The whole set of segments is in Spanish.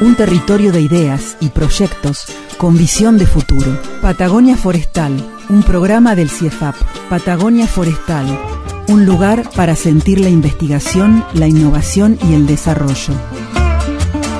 Un territorio de ideas y proyectos con visión de futuro. Patagonia Forestal, un programa del CIEFAP. Patagonia Forestal, un lugar para sentir la investigación, la innovación y el desarrollo.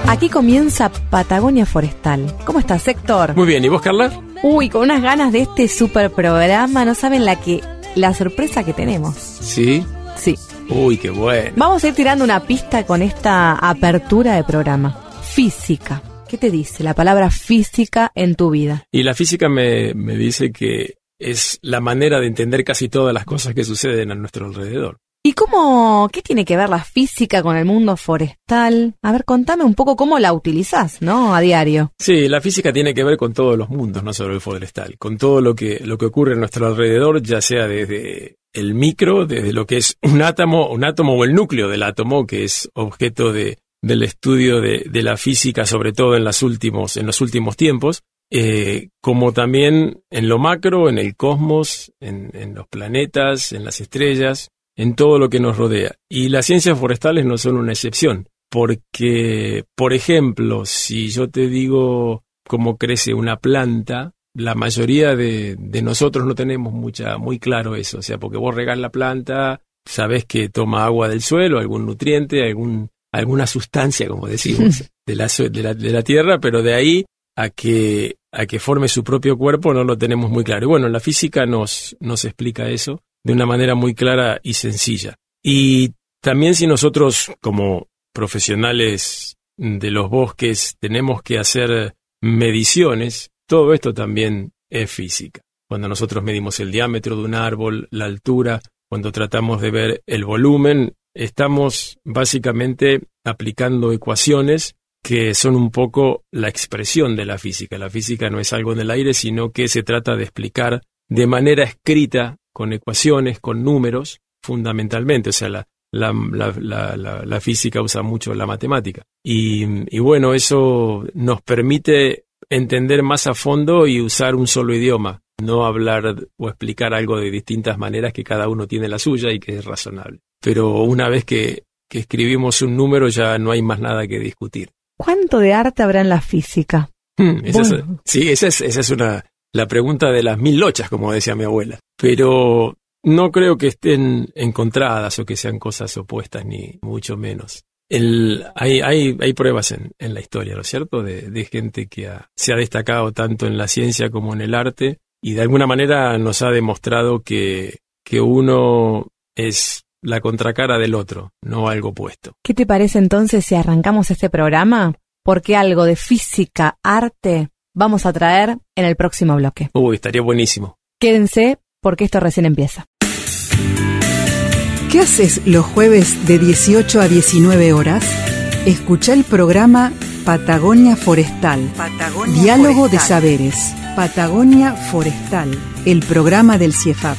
Aquí comienza Patagonia Forestal. ¿Cómo estás, Héctor? Muy bien, ¿y vos, Carla? Uy, con unas ganas de este super programa, no saben la que la sorpresa que tenemos. Sí. Sí. Uy, qué bueno. Vamos a ir tirando una pista con esta apertura de programa. Física. ¿Qué te dice la palabra física en tu vida? Y la física me, me dice que es la manera de entender casi todas las cosas que suceden a nuestro alrededor. ¿Y cómo, qué tiene que ver la física con el mundo forestal? A ver, contame un poco cómo la utilizás, ¿no? A diario. Sí, la física tiene que ver con todos los mundos, no solo el forestal, con todo lo que, lo que ocurre a nuestro alrededor, ya sea desde el micro, desde lo que es un átomo, un átomo o el núcleo del átomo, que es objeto de, del estudio de, de la física, sobre todo en, las últimos, en los últimos tiempos, eh, como también en lo macro, en el cosmos, en, en los planetas, en las estrellas, en todo lo que nos rodea. Y las ciencias forestales no son una excepción, porque, por ejemplo, si yo te digo cómo crece una planta, la mayoría de, de nosotros no tenemos mucha, muy claro eso, o sea, porque vos regás la planta, sabés que toma agua del suelo, algún nutriente, algún, alguna sustancia, como decimos, de la, su- de la, de la tierra, pero de ahí a que, a que forme su propio cuerpo no lo tenemos muy claro. Y bueno, la física nos, nos explica eso de una manera muy clara y sencilla. Y también si nosotros como profesionales de los bosques tenemos que hacer mediciones, todo esto también es física. Cuando nosotros medimos el diámetro de un árbol, la altura, cuando tratamos de ver el volumen, estamos básicamente aplicando ecuaciones que son un poco la expresión de la física. La física no es algo en el aire, sino que se trata de explicar de manera escrita, con ecuaciones, con números, fundamentalmente. O sea, la, la, la, la, física usa mucho la matemática. Y, y bueno, eso nos permite entender más a fondo y usar un solo idioma, no hablar o explicar algo de distintas maneras que cada uno tiene la suya y que es razonable. Pero una vez que, que escribimos un número ya no hay más nada que discutir. ¿Cuánto de arte habrá en la física? Hmm, esa es- sí, esa es, esa es una, la pregunta de las mil lochas, como decía mi abuela. Pero no creo que estén encontradas o que sean cosas opuestas, ni mucho menos. El, hay, hay, hay pruebas en, en la historia, ¿no es cierto?, de, de gente que ha- se ha destacado tanto en la ciencia como en el arte y de alguna manera nos ha demostrado que, que uno es la contracara del otro, no algo opuesto. ¿Qué te parece entonces si arrancamos este programa? Porque algo de física, arte, vamos a traer en el próximo bloque. Uy, estaría buenísimo. Quédense porque esto recién empieza. ¿Qué haces los jueves de 18 a 19 horas? Escucha el programa Patagonia Forestal. Diálogo de saberes. Patagonia Forestal, el programa del CIEFAP.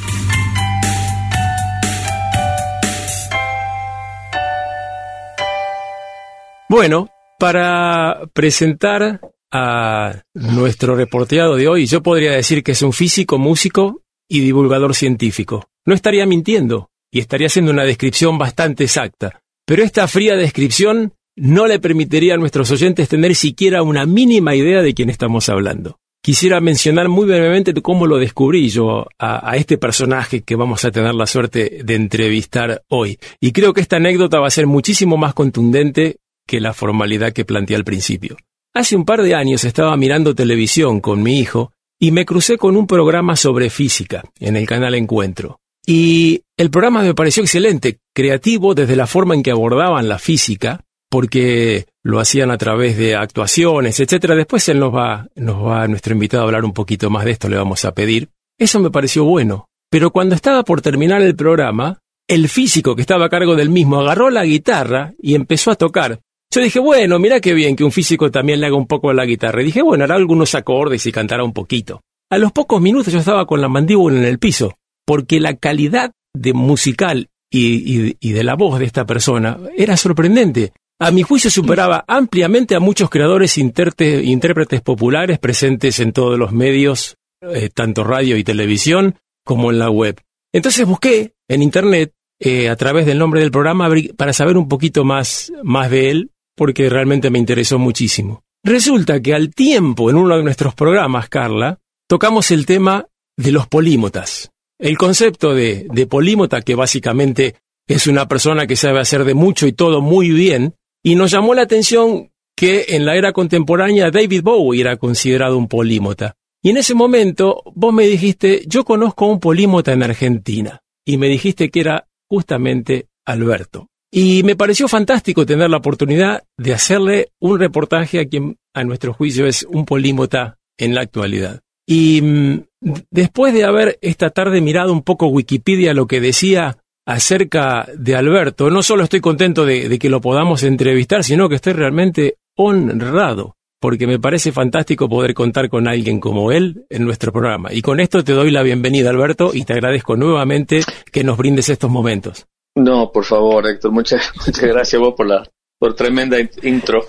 Bueno, para presentar a nuestro reporteado de hoy, yo podría decir que es un físico, músico y divulgador científico. No estaría mintiendo y estaría haciendo una descripción bastante exacta, pero esta fría descripción no le permitiría a nuestros oyentes tener siquiera una mínima idea de quién estamos hablando. Quisiera mencionar muy brevemente cómo lo descubrí yo a, a este personaje que vamos a tener la suerte de entrevistar hoy. Y creo que esta anécdota va a ser muchísimo más contundente que la formalidad que planteé al principio. Hace un par de años estaba mirando televisión con mi hijo y me crucé con un programa sobre física en el canal Encuentro. Y el programa me pareció excelente, creativo desde la forma en que abordaban la física, porque lo hacían a través de actuaciones, etcétera. Después él nos va, nos va nuestro invitado a hablar un poquito más de esto, le vamos a pedir. Eso me pareció bueno. Pero cuando estaba por terminar el programa, el físico que estaba a cargo del mismo agarró la guitarra y empezó a tocar Yo dije, bueno, mira qué bien que un físico también le haga un poco a la guitarra. Y dije, bueno, hará algunos acordes y cantará un poquito. A los pocos minutos yo estaba con la mandíbula en el piso, porque la calidad de musical y, de la voz de esta persona era sorprendente. A mi juicio superaba ampliamente a muchos creadores interte- intérpretes populares presentes en todos los medios, eh, tanto radio y televisión, como en la web. Entonces busqué en internet, eh, a través del nombre del programa, para saber un poquito más, más de él, porque realmente me interesó muchísimo. Resulta que al tiempo, en uno de nuestros programas, Carla, tocamos el tema de los polímotas. El concepto de, de polímota, que básicamente es una persona que sabe hacer de mucho y todo muy bien, y nos llamó la atención que en la era contemporánea David Bowie era considerado un polímota. Y en ese momento vos me dijiste, yo conozco a un polímota en Argentina. Y me dijiste que era justamente Alberto. Y me pareció fantástico tener la oportunidad de hacerle un reportaje a quien a nuestro juicio es un polímota en la actualidad. Y mm, después de haber esta tarde mirado un poco Wikipedia lo que decía acerca de Alberto, no solo estoy contento de, de que lo podamos entrevistar, sino que estoy realmente honrado, porque me parece fantástico poder contar con alguien como él en nuestro programa. Y con esto te doy la bienvenida, Alberto, y te agradezco nuevamente que nos brindes estos momentos. No, por favor, Héctor, muchas, muchas gracias vos por la por tremenda in- intro.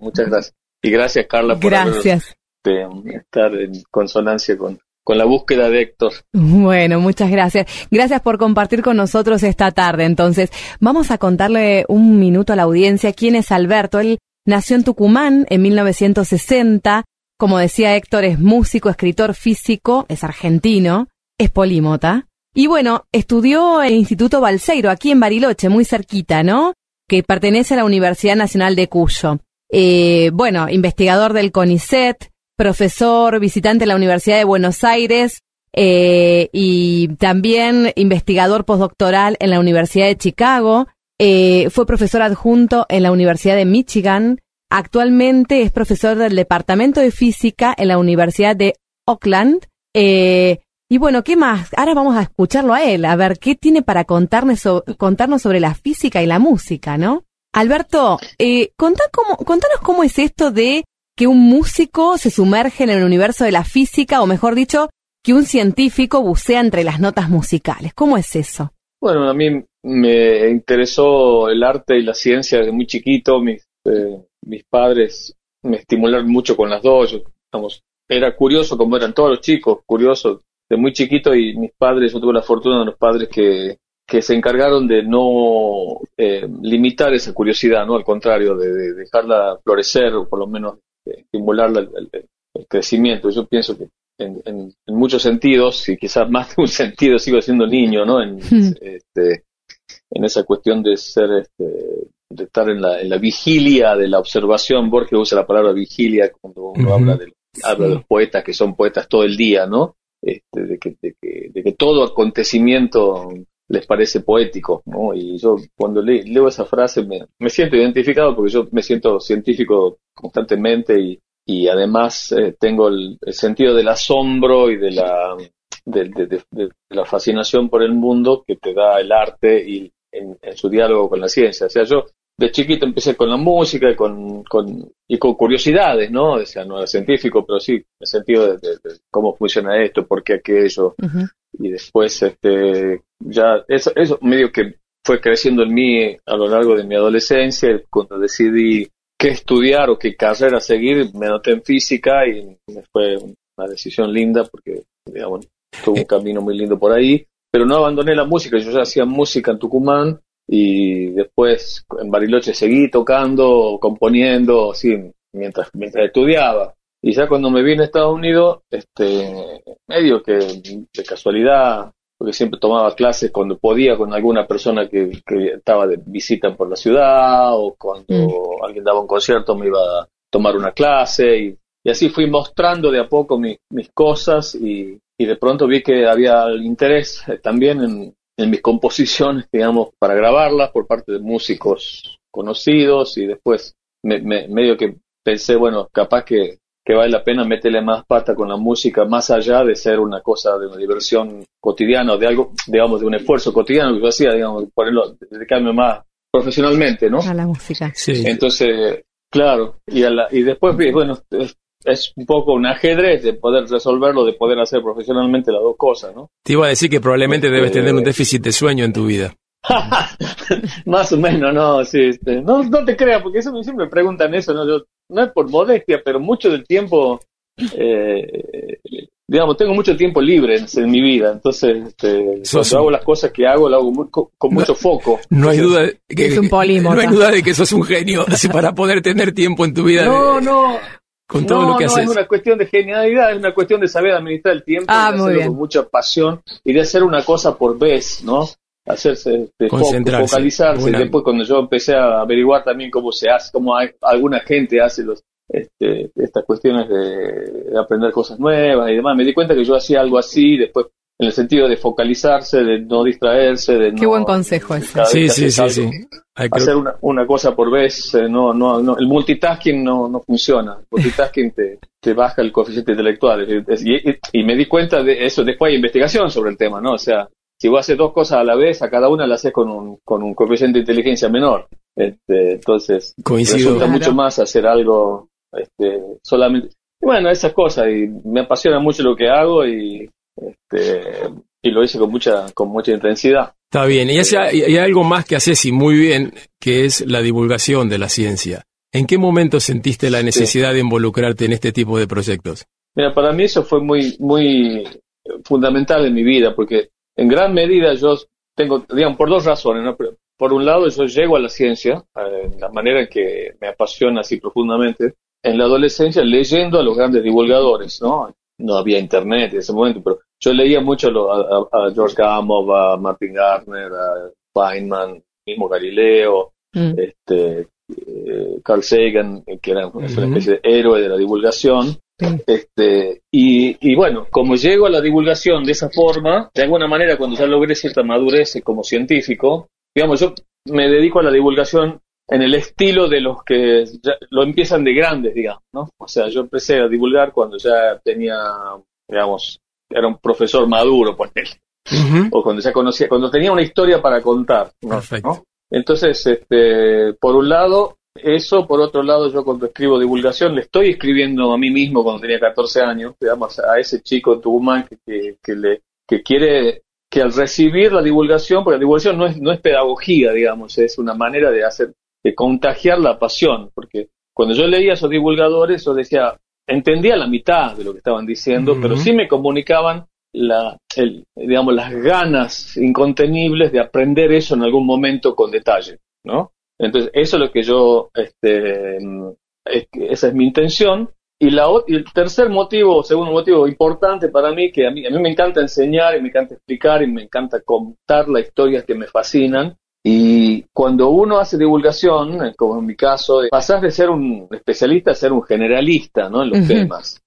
Muchas gracias. Y gracias, Carla, por haber- Gracias. de, estar en consonancia con, con la búsqueda de Héctor. Bueno, muchas gracias. Gracias por compartir con nosotros esta tarde. Entonces, vamos a contarle un minuto a la audiencia quién es Alberto. Él nació en Tucumán en 1960. Como decía Héctor, es músico, escritor físico, es argentino, es polímota. Y bueno, estudió en el Instituto Balseiro, aquí en Bariloche, muy cerquita, ¿no? Que pertenece a la Universidad Nacional de Cuyo. Eh, bueno, investigador del CONICET, profesor visitante de la Universidad de Buenos Aires eh, y también investigador postdoctoral en la Universidad de Chicago. Eh, fue profesor adjunto en la Universidad de Michigan. Actualmente es profesor del Departamento de Física en la Universidad de Oakland. Eh, y bueno, ¿qué más? Ahora vamos a escucharlo a él, a ver qué tiene para contarnos, contarnos sobre la física y la música, ¿no? Alberto, eh, contá cómo, contanos cómo es esto de que un músico se sumerge en el universo de la física, o mejor dicho, que un científico bucea entre las notas musicales. ¿Cómo es eso? Bueno, a mí me interesó el arte y la ciencia desde muy chiquito. Mis, eh, mis padres me estimularon mucho con las dos. Yo, digamos, era curioso como eran todos los chicos, curioso de muy chiquito y mis padres, yo tuve la fortuna de los padres que, que se encargaron de no eh, limitar esa curiosidad, ¿no? Al contrario, de, de dejarla florecer o por lo menos eh, estimularla el, el- el crecimiento. Yo pienso que en, en- en muchos sentidos, y quizás más de un sentido sigo siendo niño, ¿no? En, este, en esa cuestión de ser, este, de estar en la, en la vigilia de la observación. Borges usa la palabra vigilia cuando uno habla, de, habla de los poetas que son poetas todo el día, ¿no? Este, de, que, de, que, de que todo acontecimiento les parece poético, ¿no? Y yo cuando le- leo esa frase me, siento identificado porque yo me siento científico constantemente y, y además eh, tengo el, sentido del asombro y de la, de la fascinación por el mundo que te da el arte y en, en su diálogo con la ciencia. O sea, yo de chiquito empecé con la música y con, con, y con curiosidades, ¿no? O sea, no era científico, pero sí, en el sentido de, de- de cómo funciona esto, por qué aquello, Ujú. y después este ya eso, eso medio que fue creciendo en mí a lo largo de mi adolescencia cuando decidí qué estudiar o qué carrera seguir me anoté en física y fue una decisión linda porque digamos tuve un camino muy lindo por ahí pero no abandoné la música yo ya hacía música en Tucumán y después en Bariloche seguí tocando componiendo así mientras mientras estudiaba. Y ya cuando me vine a Estados Unidos, este, medio que de casualidad, porque siempre tomaba clases cuando podía con alguna persona que, que estaba de visita por la ciudad, o cuando alguien daba un concierto me iba a tomar una clase, y, y así fui mostrando de a poco mi- mis cosas, y, y de pronto vi que había interés también en, en mis composiciones, digamos, para grabarlas por parte de músicos conocidos, y después me, me- medio que pensé, bueno, capaz que que vale la pena meterle más pata con la música, más allá de ser una cosa de una diversión cotidiana o de algo, digamos, de un esfuerzo cotidiano que yo hacía, digamos, ponerlo, dedicarme más profesionalmente, ¿no? A la música. Sí. Entonces, claro, y, a la- y después, bueno, es, un poco un ajedrez de poder resolverlo, de poder hacer profesionalmente las dos cosas, ¿no? Te iba a decir que probablemente Este- debes tener un déficit de sueño en tu vida. Más o menos, no, sí, este, no, no te creas, porque eso me siempre me preguntan eso, ¿no? Yo, no es por modestia, pero mucho del tiempo, eh, digamos, tengo mucho tiempo libre en, en mi vida, entonces, este, Sos cuando un- hago las cosas que hago, lo hago muy- con, con mucho foco. No hay duda de que, Es un polímota. no hay duda de que sos un genio así para poder tener tiempo en tu vida No, de- no, con todo no, lo que no, haces. es una cuestión de genialidad, es una cuestión de saber administrar el tiempo, Ah, de hacerlo bien. con mucha pasión y de hacer una cosa por vez, ¿no? Hacerse, este, fo- Concentrarse. focalizarse. Buena. Después, cuando yo empecé a averiguar también cómo se hace, cómo hay- alguna gente hace los, este, estas cuestiones de, de aprender cosas nuevas y demás, me di cuenta que yo hacía algo así, después, en el sentido de focalizarse, de no distraerse, de Qué no- buen consejo ese. Sí, sí, sí, hacer una, una cosa por vez, eh, no, no, no, el multitasking no, no funciona. El multitasking te, te baja el coeficiente intelectual. Y, y- y me di cuenta de eso, después hay investigación sobre el tema, ¿no? O sea, si vos haces dos cosas a la vez, a cada una la haces con un, con un coeficiente de inteligencia menor. Este, entonces, Coincido. resulta Claro. mucho más hacer algo este, solamente. Y bueno, esas cosas, y me apasiona mucho lo que hago y, este, y lo hice con mucha, con mucha intensidad. Está bien. Y hay, y hay algo más que haces y muy bien, que es la divulgación de la ciencia. ¿En qué momento sentiste la necesidad de involucrarte en este tipo de proyectos? Mira, para mí eso fue muy, muy fundamental en mi vida, porque en gran medida yo tengo, digamos, por dos razones, ¿no? Por un lado, yo llego a la ciencia, eh, la manera en que me apasiona así profundamente, en la adolescencia leyendo a los grandes divulgadores, ¿no? No había internet en ese momento, pero yo leía mucho a, lo- a- a- a George Gamow, a Martin Gardner, a Feynman, mismo Galileo, Mm. este, eh, Carl Sagan, que era una especie de héroe de la divulgación. Este, y, y bueno, como llego a la divulgación de esa forma, de alguna manera cuando ya logré cierta madurez como científico, digamos, yo me dedico a la divulgación en el estilo de los que ya lo empiezan de grandes, digamos, ¿no? O sea, yo empecé a divulgar cuando ya tenía, digamos, era un profesor maduro, por Ujú. o cuando ya conocía, cuando tenía una historia para contar, ¿no? Perfecto. ¿no? Entonces, este, por un lado, eso, por otro lado, yo cuando escribo divulgación, le estoy escribiendo a mí mismo cuando tenía 14 años, digamos, a ese chico en Tucumán que, que, que le, que quiere que al recibir la divulgación, porque la divulgación no es, no es pedagogía, digamos, es una manera de hacer, de contagiar la pasión, porque cuando yo leía a esos divulgadores, yo decía, entendía la mitad de lo que estaban diciendo, pero sí me comunicaban la, el, digamos, las ganas incontenibles de aprender eso en algún momento con detalle, ¿no? Entonces, eso es lo que yo, este, mm, es esa es mi intención. Y, la, y el tercer motivo, segundo motivo importante para mí, que a mí, a mí me encanta enseñar y me encanta explicar y me encanta contar las historias que me fascinan. Y cuando uno hace divulgación, eh, como en mi caso, eh, pasás de ser un especialista a ser un generalista, ¿no? En los temas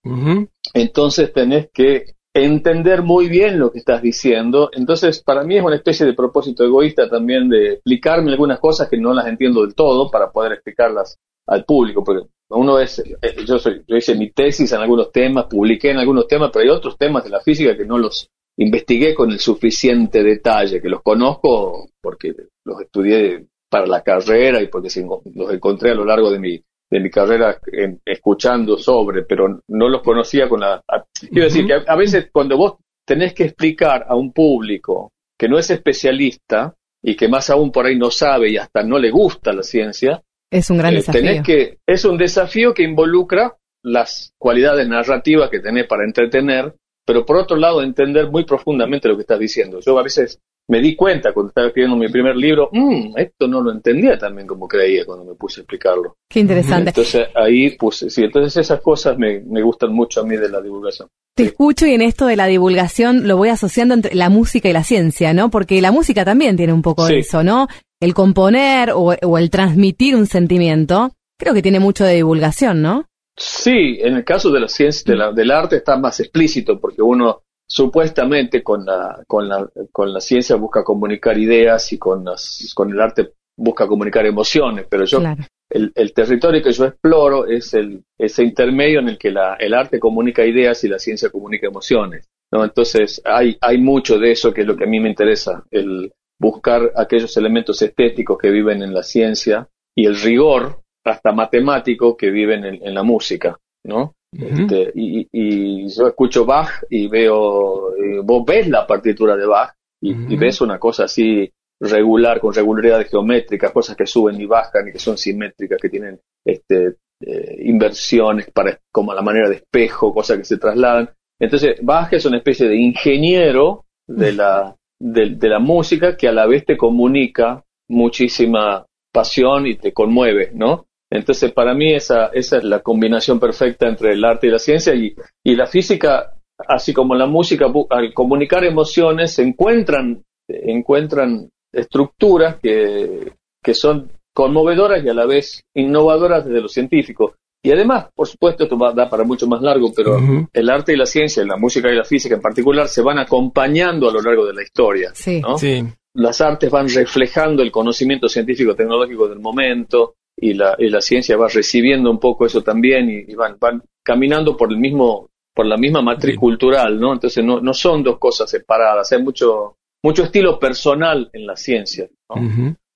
entonces tenés que entender muy bien lo que estás diciendo. Entonces, para mí es una especie de propósito egoísta también de explicarme algunas cosas que no las entiendo del todo para poder explicarlas al público, porque uno es, eh, yo soy, yo hice mi tesis en algunos temas, publiqué en algunos temas, pero hay otros temas de la física que no los investigué con el suficiente detalle, que los conozco porque los estudié para la carrera y porque los encontré a lo largo de mi de mi carrera en- escuchando sobre, pero no los conocía con la... a- Quiero decir que a, a veces cuando vos tenés que explicar a un público que no es especialista y que más aún por ahí no sabe y hasta no le gusta la ciencia, Es un gran eh, desafío. tenés que, es un desafío que involucra las cualidades narrativas que tenés para entretener, pero por otro lado entender muy profundamente lo que estás diciendo. Yo a veces me di cuenta cuando estaba escribiendo mi primer libro, "Mm, esto no lo entendía también como creía cuando me puse a explicarlo. Qué interesante. Entonces ahí puse, sí, entonces esas cosas me, me gustan mucho a mí de la divulgación. Te escucho y en esto de la divulgación lo voy asociando entre la música y la ciencia, ¿no? Porque la música también tiene un poco de eso, ¿no? El componer o, o el transmitir un sentimiento, creo que tiene mucho de divulgación, ¿no? Sí, en el caso de la ciencia, de la- del arte está más explícito porque uno supuestamente con la, con la, con la ciencia busca comunicar ideas y con, las, con el arte busca comunicar emociones, pero yo Claro. el, el territorio que yo exploro es el, ese intermedio en el que la, el arte comunica ideas y la ciencia comunica emociones. ¿no? Entonces hay, hay mucho de eso que es lo que a mí me interesa, el, buscar aquellos elementos estéticos que viven en la ciencia y el rigor hasta matemático que viven en, en la música, ¿no? Este, y, y yo escucho Bach y veo, eh, vos ves la partitura de Bach y, ves una cosa así regular, con regularidades geométricas, cosas que suben y bajan y que son simétricas, que tienen este, eh, inversiones para, como a la manera de espejo, cosas que se trasladan. Entonces, Bach es una especie de ingeniero de la, de, de la música que a la vez te comunica muchísima pasión y te conmueve, ¿no? Entonces, para mí esa, esa es la combinación perfecta entre el arte y la ciencia y, y la física, así como la música, al comunicar emociones, se encuentran, encuentran estructuras que, que son conmovedoras y a la vez innovadoras desde lo científico. Y además, por supuesto, esto va a dar para mucho más largo, pero el arte y la ciencia, la música y la física en particular, se van acompañando a lo largo de la historia. Sí. ¿no? Sí. las artes van reflejando el conocimiento científico tecnológico del momento y la, y la ciencia va recibiendo un poco eso también y, y van, van caminando por el mismo por la misma matriz cultural, ¿no? Entonces no, no son dos cosas separadas, hay mucho mucho estilo personal en la ciencia.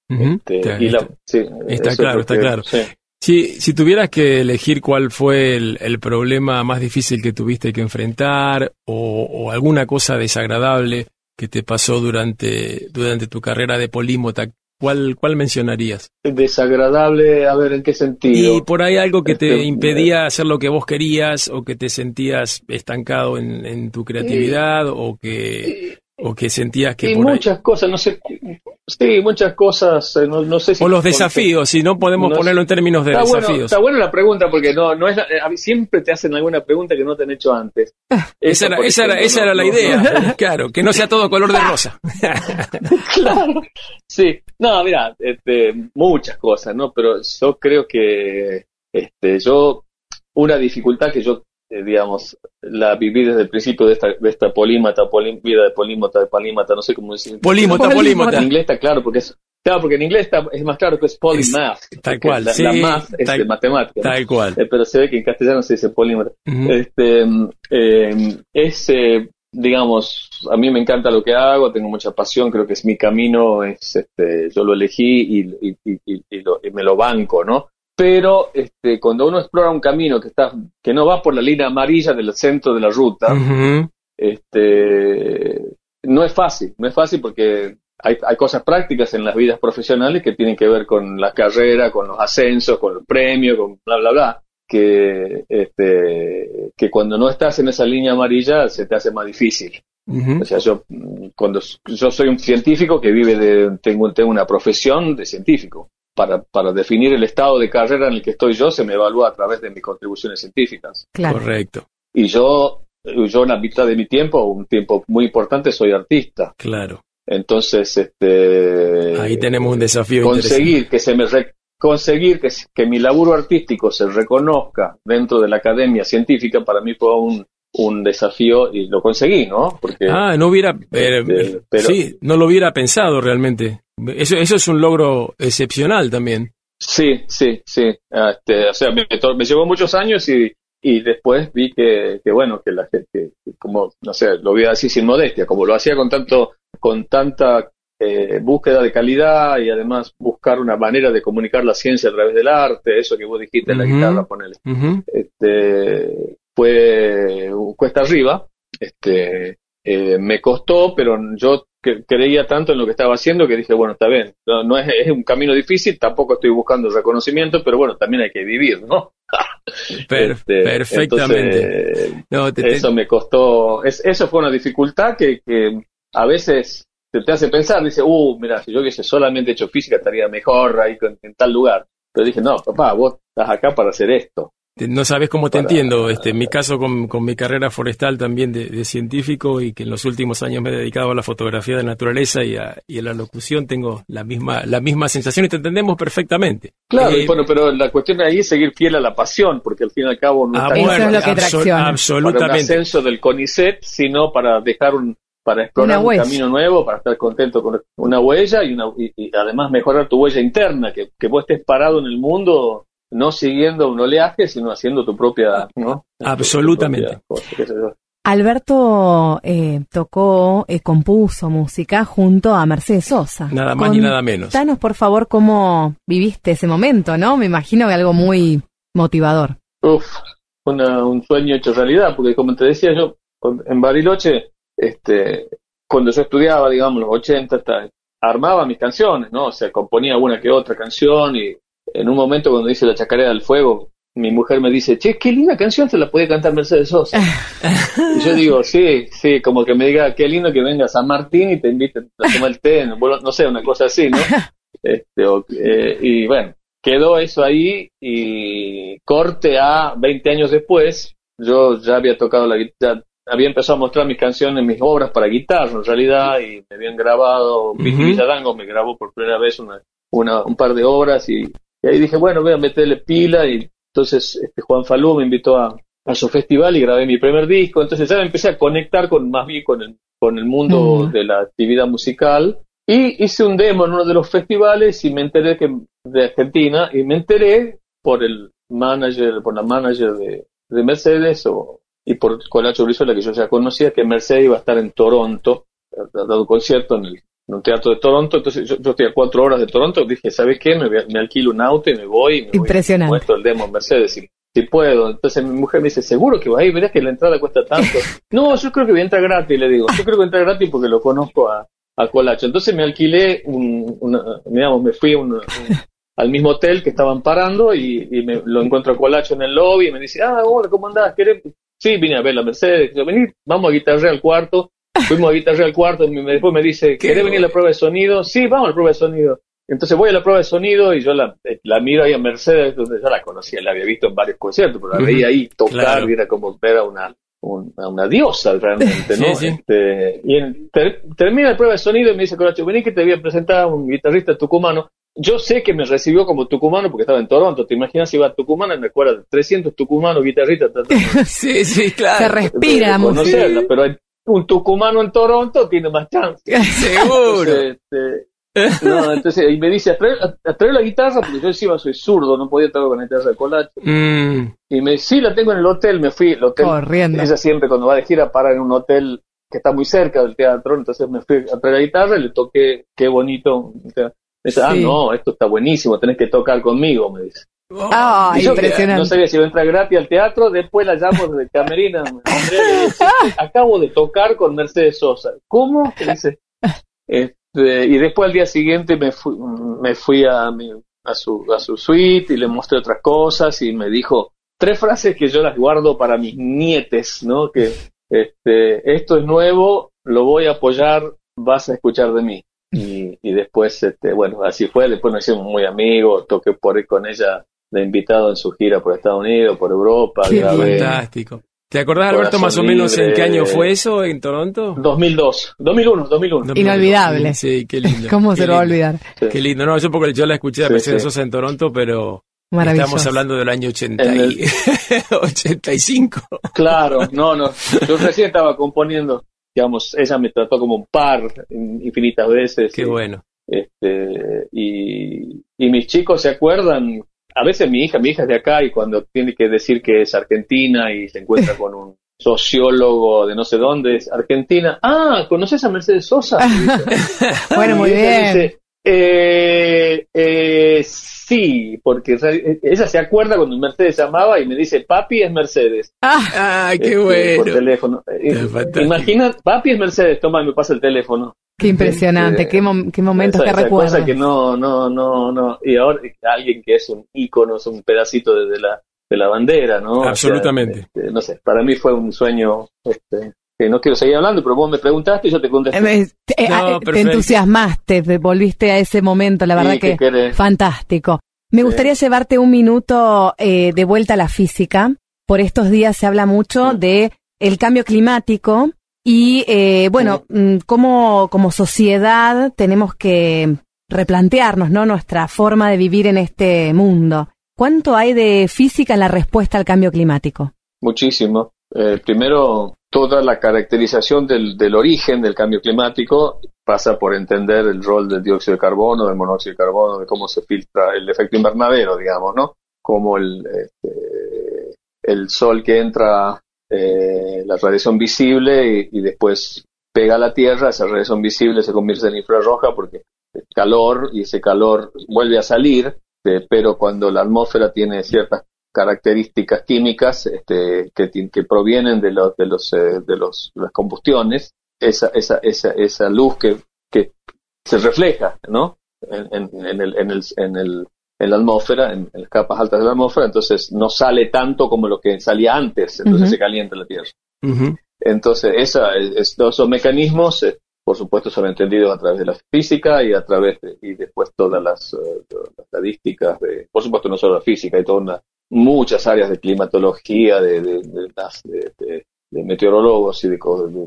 Este, Está- y la- está- sí, está eso es claro, está que- claro. sí. Si, si tuvieras que elegir cuál fue el, el problema más difícil que tuviste que enfrentar o, o alguna cosa desagradable que te pasó durante, durante tu carrera de polímota, ¿cuál, cuál mencionarías? Desagradable, a ver en qué sentido. Y por ahí algo que te Este, impedía hacer lo que vos querías o que te sentías estancado en, en tu creatividad o que, o que sentías que por ahí... muchas cosas, no sé, sí, muchas cosas, eh, no, no sé si O los desafíos, si no podemos No sé. ponerlo en términos de Está bueno, desafíos. está buena la pregunta porque no, no es la- eh, siempre te hacen alguna pregunta que no te han hecho antes. Esa era, esa era, esa no- era la no- idea, claro, que no sea todo color de rosa. claro. Sí, no, mira, este, muchas cosas, ¿no? Pero yo creo que este, yo, una dificultad que yo, eh, digamos, la viví desde el principio de esta, de esta polímata, polim- vida de polímata, de polímata, no sé cómo decir. Polímota. polímota. En inglés está claro, porque es, claro, porque en inglés está, es más claro que es polymath. tal cual, La, sí, la math es tal- de matemática. Tal cual. Eh, pero se ve que en castellano se dice polímata. Este, eh, es, eh, digamos, a mí me encanta lo que hago, tengo mucha pasión, creo que es mi camino, es, este, yo lo elegí y, y- y- y- y lo- y me lo banco, ¿no? Pero este, cuando uno explora un camino que está, que no va por la línea amarilla del centro de la ruta, este, no es fácil, no es fácil porque hay, hay cosas prácticas en las vidas profesionales que tienen que ver con la carrera, con los ascensos, con los premios, con bla, bla, bla, que, este, que cuando no estás en esa línea amarilla se te hace más difícil. O sea, yo, cuando yo soy un científico que vive de, tengo, tengo una profesión de científico. Para, para definir el estado de carrera en el que estoy yo, se me evalúa a través de mis contribuciones científicas. Claro. Correcto, Y yo, yo en la mitad de mi tiempo, un tiempo muy importante, soy artista. claro. Entonces, este, Ahí tenemos un desafío conseguir que se me re- conseguir que, que mi laburo artístico se reconozca dentro de la academia científica para mí fue un, un desafío y lo conseguí, ¿no? Porque Ah, no hubiera, eh, Este, pero- sí, no lo hubiera pensado realmente. Eso, eso es un logro excepcional también. sí, sí, sí. Ah, Este, o sea, me, me llevó muchos años y, y después vi que, que bueno, que la gente, como, no sé, lo voy a decir sin modestia, como lo hacía con tanto, con tanta eh, búsqueda de calidad y además buscar una manera de comunicar la ciencia a través del arte, eso que vos dijiste en la guitarra, ponele. Ujú. Este, fue uh, cuesta arriba, este, eh, me costó, pero yo creía tanto en lo que estaba haciendo que dije, bueno, está bien, no, no es, es un camino difícil, tampoco estoy buscando reconocimiento, pero bueno, también hay que vivir, ¿no? Per- Este, perfectamente. entonces, No, te- te- eso me costó, es, eso fue una dificultad que, que a veces te, te hace pensar, dice, uh, mira, si yo hubiese solamente hecho física estaría mejor ahí en tal lugar. Pero dije, no, papá, vos estás acá para hacer esto. Te- no sabes cómo te para- entiendo. Este, en mi caso con, con mi carrera forestal también de, de científico y que en los últimos años me he dedicado a la fotografía de naturaleza y a, y a la locución, tengo la misma, la misma sensación y te entendemos perfectamente. Claro, Eh, y bueno, pero la cuestión ahí es seguir fiel a la pasión, porque al fin y al cabo no ah, bueno, es lo que absol- tracciona. para un absolutamente. ascenso del CONICET, sino para dejar un, para explorar un camino nuevo, para estar contento con una huella y, una, y, y además mejorar tu huella interna, que, que vos estés parado en el mundo, no siguiendo un oleaje, sino haciendo tu propia, ¿no? Absolutamente. Propia. Alberto eh, tocó, eh, compuso música junto a Mercedes Sosa. Nada más ni nada menos. Contanos, por favor, cómo viviste ese momento, ¿no? Me imagino que algo muy motivador. Uf, una- un sueño hecho realidad, porque como te decía yo, en Bariloche, este, cuando yo estudiaba, digamos, los 80, hasta, armaba mis canciones, ¿no? O sea, componía una que otra canción y en un momento cuando hice La Chacarera del Fuego, mi mujer me dice, che, qué linda canción te la puede cantar Mercedes Sosa. y yo digo, sí, sí, como que me diga, qué lindo que venga a San Martín y te inviten a tomar el té, no, no sé, una cosa así, ¿no? Este, o- eh, y bueno, quedó eso ahí y corte a 20 años después, yo ya había tocado la guitarra, había empezado a mostrar mis canciones, mis obras para guitarra en realidad y me habían grabado, Vicky Ujú. Villadango me grabó por primera vez una, una, un par de obras y, y ahí dije, bueno, voy a meterle pila y entonces este, Juan Falú me invitó a, a su festival y grabé mi primer disco, entonces ya me empecé a conectar con más bien con el, con el mundo de la actividad musical. Y hice un demo en uno de los festivales y me enteré que de Argentina y me enteré por el manager, por la manager de, de Mercedes o, y por Colacho Brizuela que yo ya conocía que Mercedes iba a estar en Toronto, ha dado un concierto en, el, en un teatro de Toronto, entonces yo, yo estoy a cuatro horas de Toronto, dije, ¿sabes qué? Me, voy a- me alquilo un auto y me voy y me voy Impresionante. muestro el demo en Mercedes si, si puedo. Entonces mi mujer me dice, ¿seguro que vas ahí? Verás que la entrada cuesta tanto. no, yo creo que voy a entrar gratis, le digo. Yo creo que voy a entrar gratis porque lo conozco a, a Colacho. Entonces me alquilé, un, una, digamos, me fui a un- un- al mismo hotel que estaban parando y, y me, lo encuentro a Colacho en el lobby y me dice, ah, hola, ¿cómo andás? ¿Querés? Sí, vine a ver la Mercedes. Yo, vení, vamos a guitarrear al cuarto. Fuimos a guitarrear al cuarto y me- después me dice, Qué ¿querés venir a la prueba de sonido? Sí, vamos a la prueba de sonido. Entonces voy a la prueba de sonido y yo la, eh, la miro ahí a Mercedes, donde yo la conocía, la había visto en varios conciertos, pero la veía ahí tocar claro. y era como ver a una, un- a una diosa realmente, ¿no? Sí, sí. Este, y en- ter- termina la prueba de sonido y me dice Coracho, vení que te voy a presentar a un guitarrista tucumano. Yo sé que me recibió como tucumano porque estaba en Toronto. ¿Te imaginas si iba a Tucumán? Y me acuerdo de 300 tucumanos guitarristas Sí, sí, Se claro. respira música. conocerla, pero hay- un tucumano en Toronto tiene más chance. Seguro. Entonces, este, no, entonces, y me dice, atrae la guitarra, porque yo encima soy zurdo, no podía tocar con la guitarra de colacho. Mm, Y me sí, la tengo en el hotel, me fui, el hotel, Corriendo. ella siempre cuando va de gira para en un hotel que está muy cerca del teatro, entonces me fui a traer la guitarra y le toqué, qué bonito. O sea, me dice, ah, Sí. no, esto está buenísimo, tenés que tocar conmigo, me dice. Ah, yo que impresionante. No sabía si iba a entrar gratis al teatro, después la llamo de Camerina. Acabo de tocar con Mercedes Sosa. ¿Cómo? Dice. Este, y después al día siguiente me fui, me fui a, mi- a, su, a su suite y le mostré otras cosas y me dijo tres frases que yo las guardo para mis nietes, ¿no? Que este, esto es nuevo, lo voy a apoyar, vas a escuchar de mí. Y, y después, este, bueno, así fue, después nos hicimos muy amigos, toqué por ir con ella de invitado en su gira por Estados Unidos, por Europa, Qué grabé fantástico. ¿Te acordás, Alberto, más o menos en qué año fue eso en Toronto? 2002, 2001, 2001. Inolvidable. Sí, qué lindo. ¿Cómo qué se lo va a lindo. olvidar? Sí. Qué lindo. No, yo porque yo la escuché a Sí, Mercedes sí. Sosa en Toronto, pero Maravilloso. estamos hablando del año 80 En el- y 85. Claro, no, no. Yo recién estaba componiendo, digamos, ella me trató como un par in- infinitas veces. Qué y, bueno. Este, y, y mis chicos se acuerdan, a veces mi hija, mi hija es de acá y cuando tiene que decir que es argentina y se encuentra con un sociólogo de no sé dónde, es Argentina. Ah, ¿conoces a Mercedes Sosa? Bueno, muy Y ella bien. dice, eh, eh, sí, porque realidad- ella se acuerda cuando Mercedes llamaba y me dice, papi es Mercedes. ¡Ah, qué Este, Por bueno! teléfono. Eh. Imagina, papi es Mercedes, toma, me pasa el teléfono. Qué impresionante, Este, qué, mom- qué momentos, Esa- qué esa recuerdos. cosa que no, no, no, no. Y ahora alguien que es un ícono, es un pedacito de, de la, de la bandera, ¿no? O sea, Absolutamente. este, no sé, para mí fue un sueño, este, que no quiero seguir hablando, pero vos me preguntaste y yo te contesté. Eh, me- te, No, te perfecto. entusiasmaste, te volviste a ese momento, la verdad Sí, que fantástico. Me gustaría llevarte un minuto eh, de vuelta a la física. Por estos días se habla mucho Mm. de el cambio climático y, eh, bueno, mm, cómo como sociedad tenemos que replantearnos, ¿no? Nuestra forma de vivir en este mundo. ¿Cuánto hay de física en la respuesta al cambio climático? Muchísimo. Eh, primero, toda la caracterización del, origen del cambio climático pasa por entender el rol del dióxido de carbono, del monóxido de carbono, de cómo se filtra el efecto invernadero, digamos, ¿no? Como el, este, el sol que entra eh, la radiación visible y, y después pega a la Tierra, esa radiación visible se convierte en infrarroja porque el calor y ese calor vuelve a salir, eh, pero cuando la atmósfera tiene ciertas características químicas este, que, que provienen de los de los eh, de los las combustiones, esa esa esa esa luz que, que se refleja, ¿no? En, en, en el en el en el en la atmósfera, en, en las capas altas de la atmósfera, entonces no sale tanto como lo que salía antes, entonces se calienta la Tierra. Entonces, esa, es- todos esos mecanismos, eh, por supuesto, son entendidos a través de la física y a través de, y después todas las, eh, las estadísticas de, por supuesto, no solo la física, hay todas una- muchas áreas de climatología, de, de, de, de- meteorólogos y de,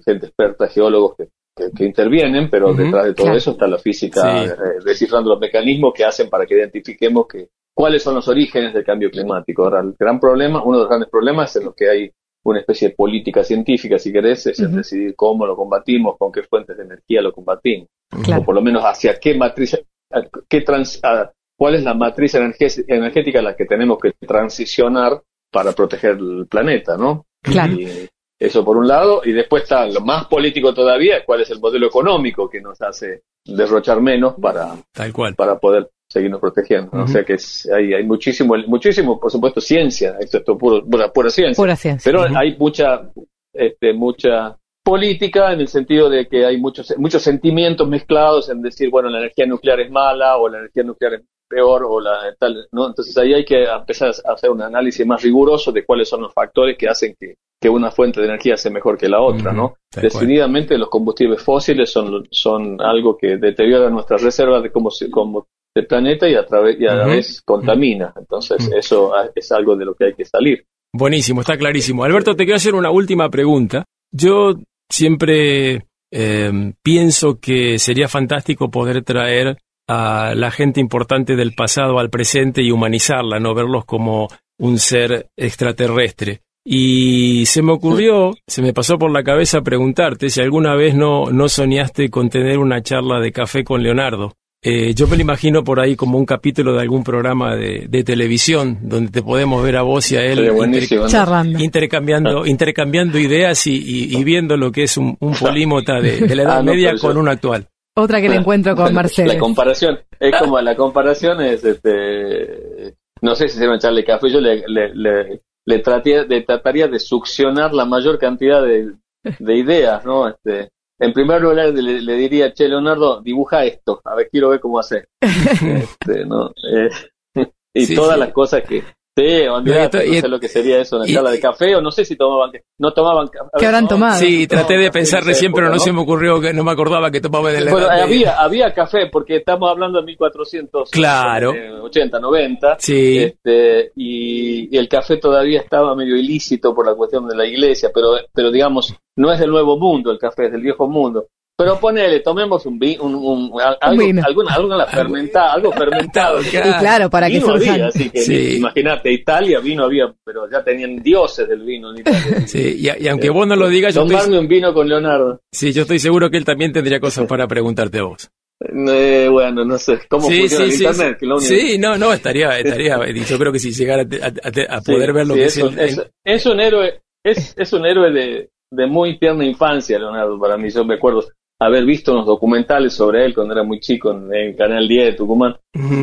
gente experta, geólogos que, que- que intervienen, pero detrás de todo claro. eso está la física Sí. eh, descifrando los mecanismos que hacen para que identifiquemos que cuáles son los orígenes del cambio climático. Ahora, el gran problema, uno de los grandes problemas es en los que hay una especie de política científica, si querés, es el decidir cómo lo combatimos, con qué fuentes de energía lo combatimos, Claro. o por lo menos hacia qué matriz, a- qué trans, a- cuál es la matriz energé- energética a la que tenemos que transicionar para proteger el planeta, ¿no? Claro. Y eso por un lado, y después está lo más político todavía, cuál es el modelo económico que nos hace derrochar menos para, Tal cual. para poder seguirnos protegiendo. O sea que es- hay, hay muchísimo, muchísimo, por supuesto, ciencia, esto es pura, pura ciencia. Pura ciencia. Pero hay mucha, este, mucha política en el sentido de que hay muchos, muchos sentimientos mezclados en decir, bueno, la energía nuclear es mala o la energía nuclear es peor o la tal, ¿no? Entonces ahí hay que empezar a hacer un análisis más riguroso de cuáles son los factores que hacen que, que una fuente de energía sea mejor que la otra, ¿no? Decididamente los combustibles fósiles son, son algo que deteriora nuestras reservas de cómo se, como del planeta y a través y a la vez contamina. Entonces eso es algo de lo que hay que salir. Buenísimo, está clarísimo. Alberto, te quiero hacer una última pregunta. Yo siempre eh, pienso que sería fantástico poder traer a la gente importante del pasado al presente y humanizarla, no verlos como un ser extraterrestre. Y se me ocurrió, se me pasó por la cabeza preguntarte si alguna vez no, no soñaste con tener una charla de café con Leonardo. Eh, yo me lo imagino por ahí como un capítulo de algún programa de, de televisión donde te podemos ver a vos y a él Sería inter- buenísimo. ¿no? Charlando. intercambiando, intercambiando ideas y, y- y viendo lo que es un, un polímota de, de la Edad Ah, no, Media con yo- un actual. Otra que le encuentro con Mercedes. La comparación, es como la comparación es, este, no sé si se va a echarle café, yo le, le, le, le traté- le trataría de succionar la mayor cantidad de, de ideas, ¿no? Este, en primer lugar le, le diría, che, Leonardo, dibuja esto, a ver, quiero ver cómo hacer. Este, ¿no? Eh, y Sí, todas sí. las cosas que... Sí, olvidate, No, sé lo que sería eso, una y- charla de café, o no sé si tomaban, no tomaban café. ¿Qué habrán tomado? Sí, traté de pensar recién, pero no se me ocurrió que no me acordaba que tomaba en la Bueno, había, había café, porque estamos hablando de 1400, Claro. eh, 80, 90, Sí, este, y, y el café todavía estaba medio ilícito por la cuestión de la iglesia, pero, pero digamos, no es del nuevo mundo el café, es del viejo mundo. Pero ponele, tomemos un vino, un, un- al- algo, vino. alguna fermentada, algo fermentado. Y claro, para que surjan. había, así que Sí. imagínate, Italia vino había, pero ya tenían dioses del vino en Italia. sí, y, y aunque vos no lo digas, yo estoy, Tomarme un vino con Leonardo. sí, yo estoy seguro que él también tendría cosas para preguntarte a vos. Eh, bueno, no sé, ¿cómo Sí, funciona sí, el sí, internet? sí. Que lo único- Sí, no, no, estaría, estaría, yo creo que si llegara a, a- a Sí, poder ver lo que es, es, un, el- es- es un héroe, es, es un héroe de, de muy tierna infancia, Leonardo, para mí. Yo me acuerdo haber visto unos documentales sobre él cuando era muy chico en el Canal 10 de Tucumán,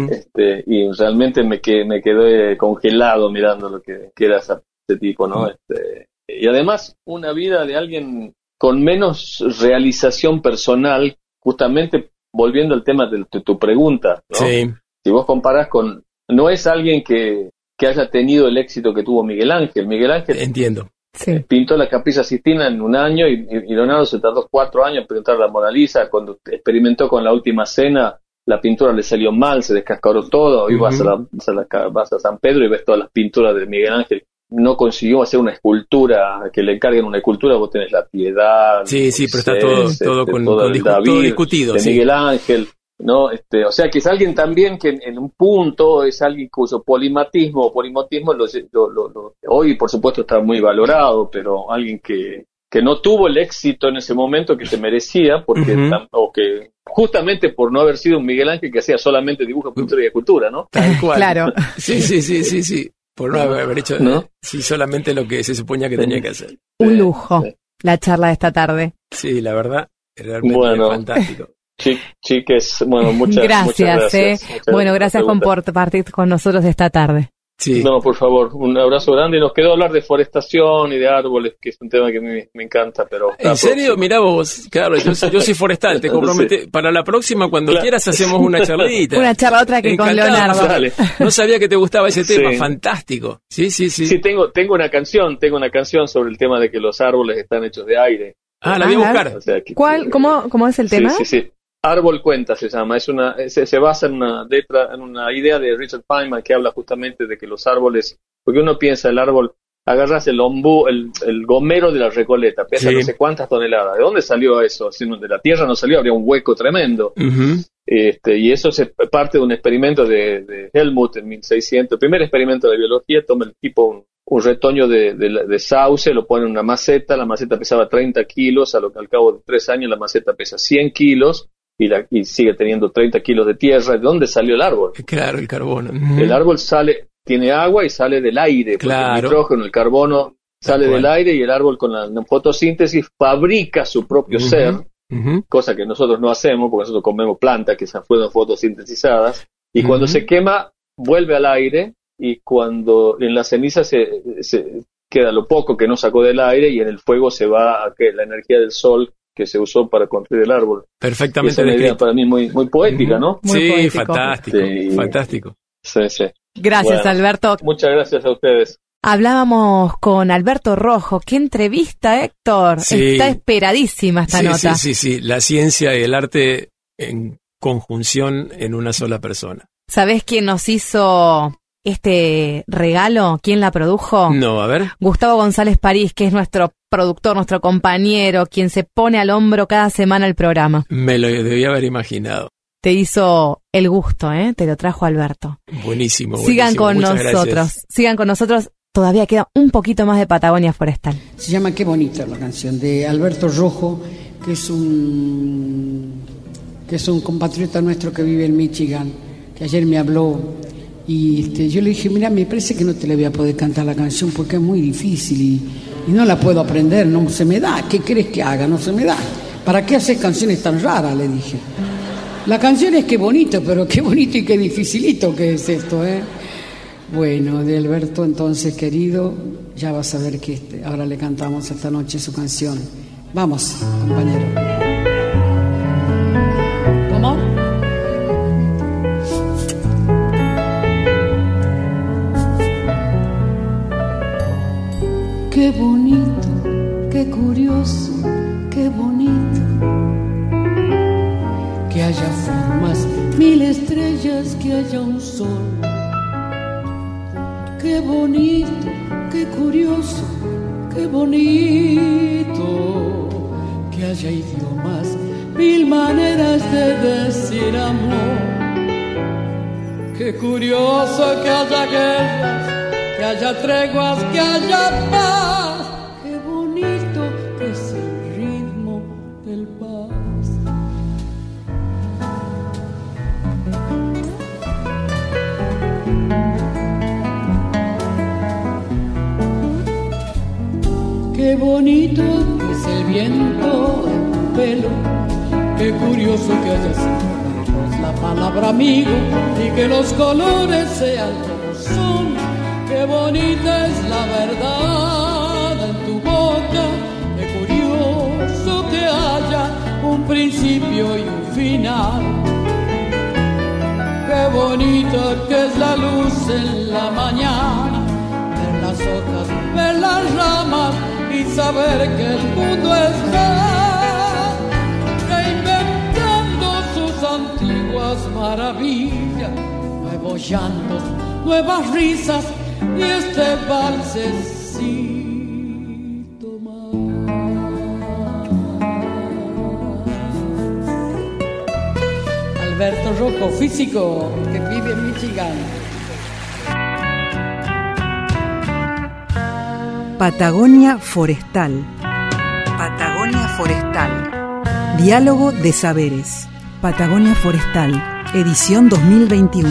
este, y realmente me, que, me quedé congelado mirando lo que, que era esa- ese tipo, ¿no? Este, y además, una vida de alguien con menos realización personal, justamente volviendo al tema de tu, tu pregunta, ¿no? Sí, si vos comparás con, no es alguien que, que haya tenido el éxito que tuvo Miguel Ángel. Miguel Ángel entiendo. Sí. pintó la Capilla Sistina en un año y, y Leonardo se tardó cuatro años en pintar la Mona Lisa. Cuando experimentó con la última cena, la pintura le salió mal, se descascaró todo. Hoy vas, a la- a la- vas a San Pedro y ves todas las pinturas de Miguel Ángel. No consiguió hacer una escultura, que le encarguen una escultura, vos tenés la piedad. Sí, sí, pero está todo, todo, este, con, todo con todo discutido. de sí. Miguel Ángel, ¿no? Este, o sea, que es alguien también que en, en un punto es alguien cuyo polimatismo o polimotismo lo, lo- lo- lo- hoy, por supuesto, está muy valorado, pero alguien que, que no tuvo el éxito en ese momento que se merecía, porque o que justamente por no haber sido un Miguel Ángel que hacía solamente dibujo, pintura y escultura, ¿no? Tal cual. Claro. Sí, sí, sí, sí, sí. por no haber hecho ¿No? sí, solamente lo que se suponía que tenía que hacer. Un lujo la charla de esta tarde. Sí, la verdad, realmente Bueno. fantástico. Chiques, bueno, muchas gracias, muchas gracias. eh. Muchas Bueno, gracias por compartir con nosotros esta tarde. Sí. No, por favor, un abrazo grande. Y nos quedó hablar de forestación y de árboles, que es un tema que me, me encanta, pero... ¿En serio? Mirá vos, claro, yo, soy- yo soy forestal, te comprometé. Para la próxima, cuando Claro. quieras, hacemos una charlita. Una charla otra que con. Leonardo. Dale. No sabía que te gustaba ese tema, Sí. fantástico. Sí, sí, sí. Sí, tengo, tengo una canción, tengo una canción sobre el tema de que los árboles están hechos de aire. Ah, la voy a Ah, buscar. O sea, que- ¿Cuál, cómo, ¿Cómo es el Sí, tema? Sí, sí, Árbol cuenta se llama. Es una, se, se basa en una letra, en una idea de Richard Feynman que habla justamente de que los árboles, porque uno piensa el árbol, agarras el ombú, el, el gomero de la recoleta, pesa Sí. no sé cuántas toneladas. ¿De dónde salió eso? Si no, de la tierra no salió, habría un hueco tremendo. Este, y eso es parte de un experimento de, de Helmut en 1600, el primer experimento de biología, toma el tipo un, un retoño de, de- de sauce, lo pone en una maceta, la maceta pesaba 30 kilos, a lo que al cabo de tres años la maceta pesa 100 kilos y, la, y sigue teniendo 30 kilos de tierra. ¿De dónde salió el árbol? Claro, el carbono. El árbol sale, tiene agua y sale del aire, Claro. el nitrógeno, el carbono sale del aire y el árbol con la fotosíntesis fabrica su propio ser cosa que nosotros no hacemos porque nosotros comemos plantas que se fueron fotosintetizadas y cuando se quema vuelve al aire y cuando en la ceniza se, se queda lo poco que no sacó del aire y en el fuego se va a que la energía del sol que se usó para construir el árbol. Esa Perfectamente es una idea para mí muy, muy poética. ¿no? Muy sí, poético. fantástico, Sí. fantástico. Sí, sí. Gracias, Bueno. Alberto. Muchas gracias a ustedes. Hablábamos con Alberto Rojo. ¡Qué entrevista, Héctor! Sí. Está esperadísima esta sí, nota. sí, sí, sí, la ciencia y el arte en conjunción en una sola persona. ¿Sabés quién nos hizo este regalo? ¿Quién la produjo? No, a ver. Gustavo González París, que es nuestro productor, nuestro compañero, quien se pone al hombro cada semana el programa. Me lo debía haber imaginado. Te hizo el gusto, ¿eh? Te lo trajo Alberto. Buenísimo. Sigan buenísimo. con Muchas nosotros. gracias. Sigan con nosotros. Todavía queda un poquito más de Patagonia Forestal. Se llama Qué bonita la canción de Alberto Rojo, que es un que es un compatriota nuestro que vive en Michigan, que ayer me habló y este, yo le dije, mira, me parece que no te le voy a poder cantar la canción porque es muy difícil y, no la puedo aprender, no se me da. ¿Qué crees que haga? No se me da. ¿Para qué haces canciones tan raras? Le dije. La canción es qué bonito, pero qué bonito y qué dificilito que es esto, ¿eh? Bueno, de Alberto, entonces, querido, ya vas a ver que este- ahora le cantamos esta noche su canción. Vamos, compañero. ¿Cómo? Qué bonito, qué curioso, qué bonito. Que haya formas, mil estrellas, que haya un sol. Qué bonito, qué curioso, qué bonito que haya idiomas, mil maneras de decir amor. Qué curioso que haya guerras, que haya treguas, que haya paz. Curioso que haya sido la palabra amigo y que los colores sean como son. Qué bonita es la verdad en tu boca. Qué curioso que haya un principio y un final. Qué bonita que es la luz en la mañana, ver las hojas, ver las ramas y saber que el mundo está antiguas maravillas, nuevos llantos, nuevas risas y este valsecito más. Alberto Rojo, físico, que vive en Michigan. Patagonia Forestal. Patagonia Forestal. Diálogo de saberes. Patagonia Forestal. Edición 2021.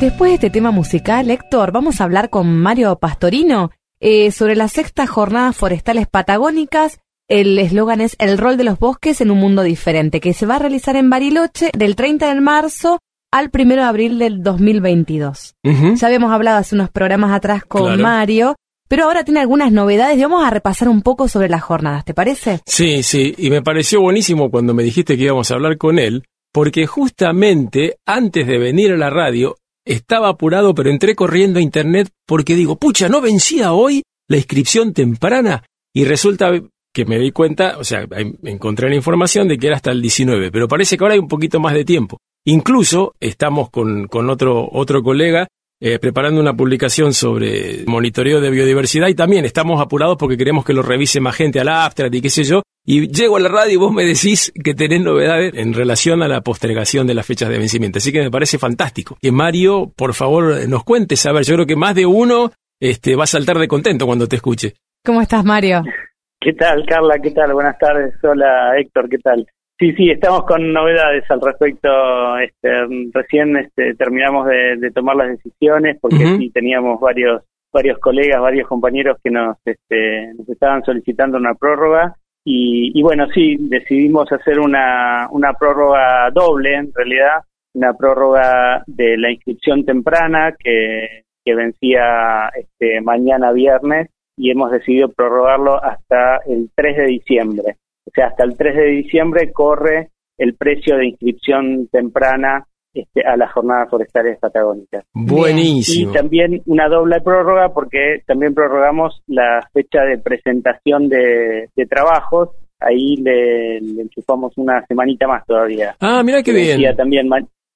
Después de este tema musical, Héctor, vamos a hablar con Mario Pastorino eh, sobre las sextas jornadas forestales patagónicas. El eslogan es El rol de los bosques en un mundo diferente, que se va a realizar en Bariloche del 30 de marzo al 1 de abril del 2022. Ujú. Ya habíamos hablado hace unos programas atrás con Claro. Mario, pero ahora tiene algunas novedades y vamos a repasar un poco sobre las jornadas, ¿te parece? Sí, sí, y me pareció buenísimo cuando me dijiste que íbamos a hablar con él, porque justamente antes de venir a la radio estaba apurado, pero entré corriendo a internet porque digo, pucha, ¿no vencía hoy la inscripción temprana? Y resulta que me di cuenta, o sea, encontré la información de que era hasta el 19, pero parece que ahora hay un poquito más de tiempo. Incluso estamos con, con otro, otro colega eh, preparando una publicación sobre monitoreo de biodiversidad y también estamos apurados porque queremos que lo revise más gente al abstract y qué sé yo. Y llego a la radio y vos me decís que tenés novedades en relación a la postergación de las fechas de vencimiento. Así que me parece fantástico. Que Mario, por favor, nos cuentes. A ver, yo creo que más de uno este, va a saltar de contento cuando te escuche. ¿Cómo estás, Mario? ¿Qué tal, Carla? ¿Qué tal? Buenas tardes. Hola, Héctor. ¿Qué tal? Sí, sí, estamos con novedades al respecto. Este, recién este, terminamos de, de tomar las decisiones porque Ujú. sí teníamos varios varios colegas, varios compañeros que nos, este, nos estaban solicitando una prórroga y, y bueno, sí, decidimos hacer una, una prórroga doble en realidad, una prórroga de la inscripción temprana que, que vencía este, mañana viernes y hemos decidido prorrogarlo hasta el 3 de diciembre. O sea, hasta el 3 de diciembre corre el precio de inscripción temprana este, a las jornadas forestales patagónicas. Buenísimo. Y también una doble prórroga porque también prorrogamos la fecha de presentación de, de trabajos. Ahí le, le enchufamos una semanita más todavía. Ah, mira qué Vencía bien. también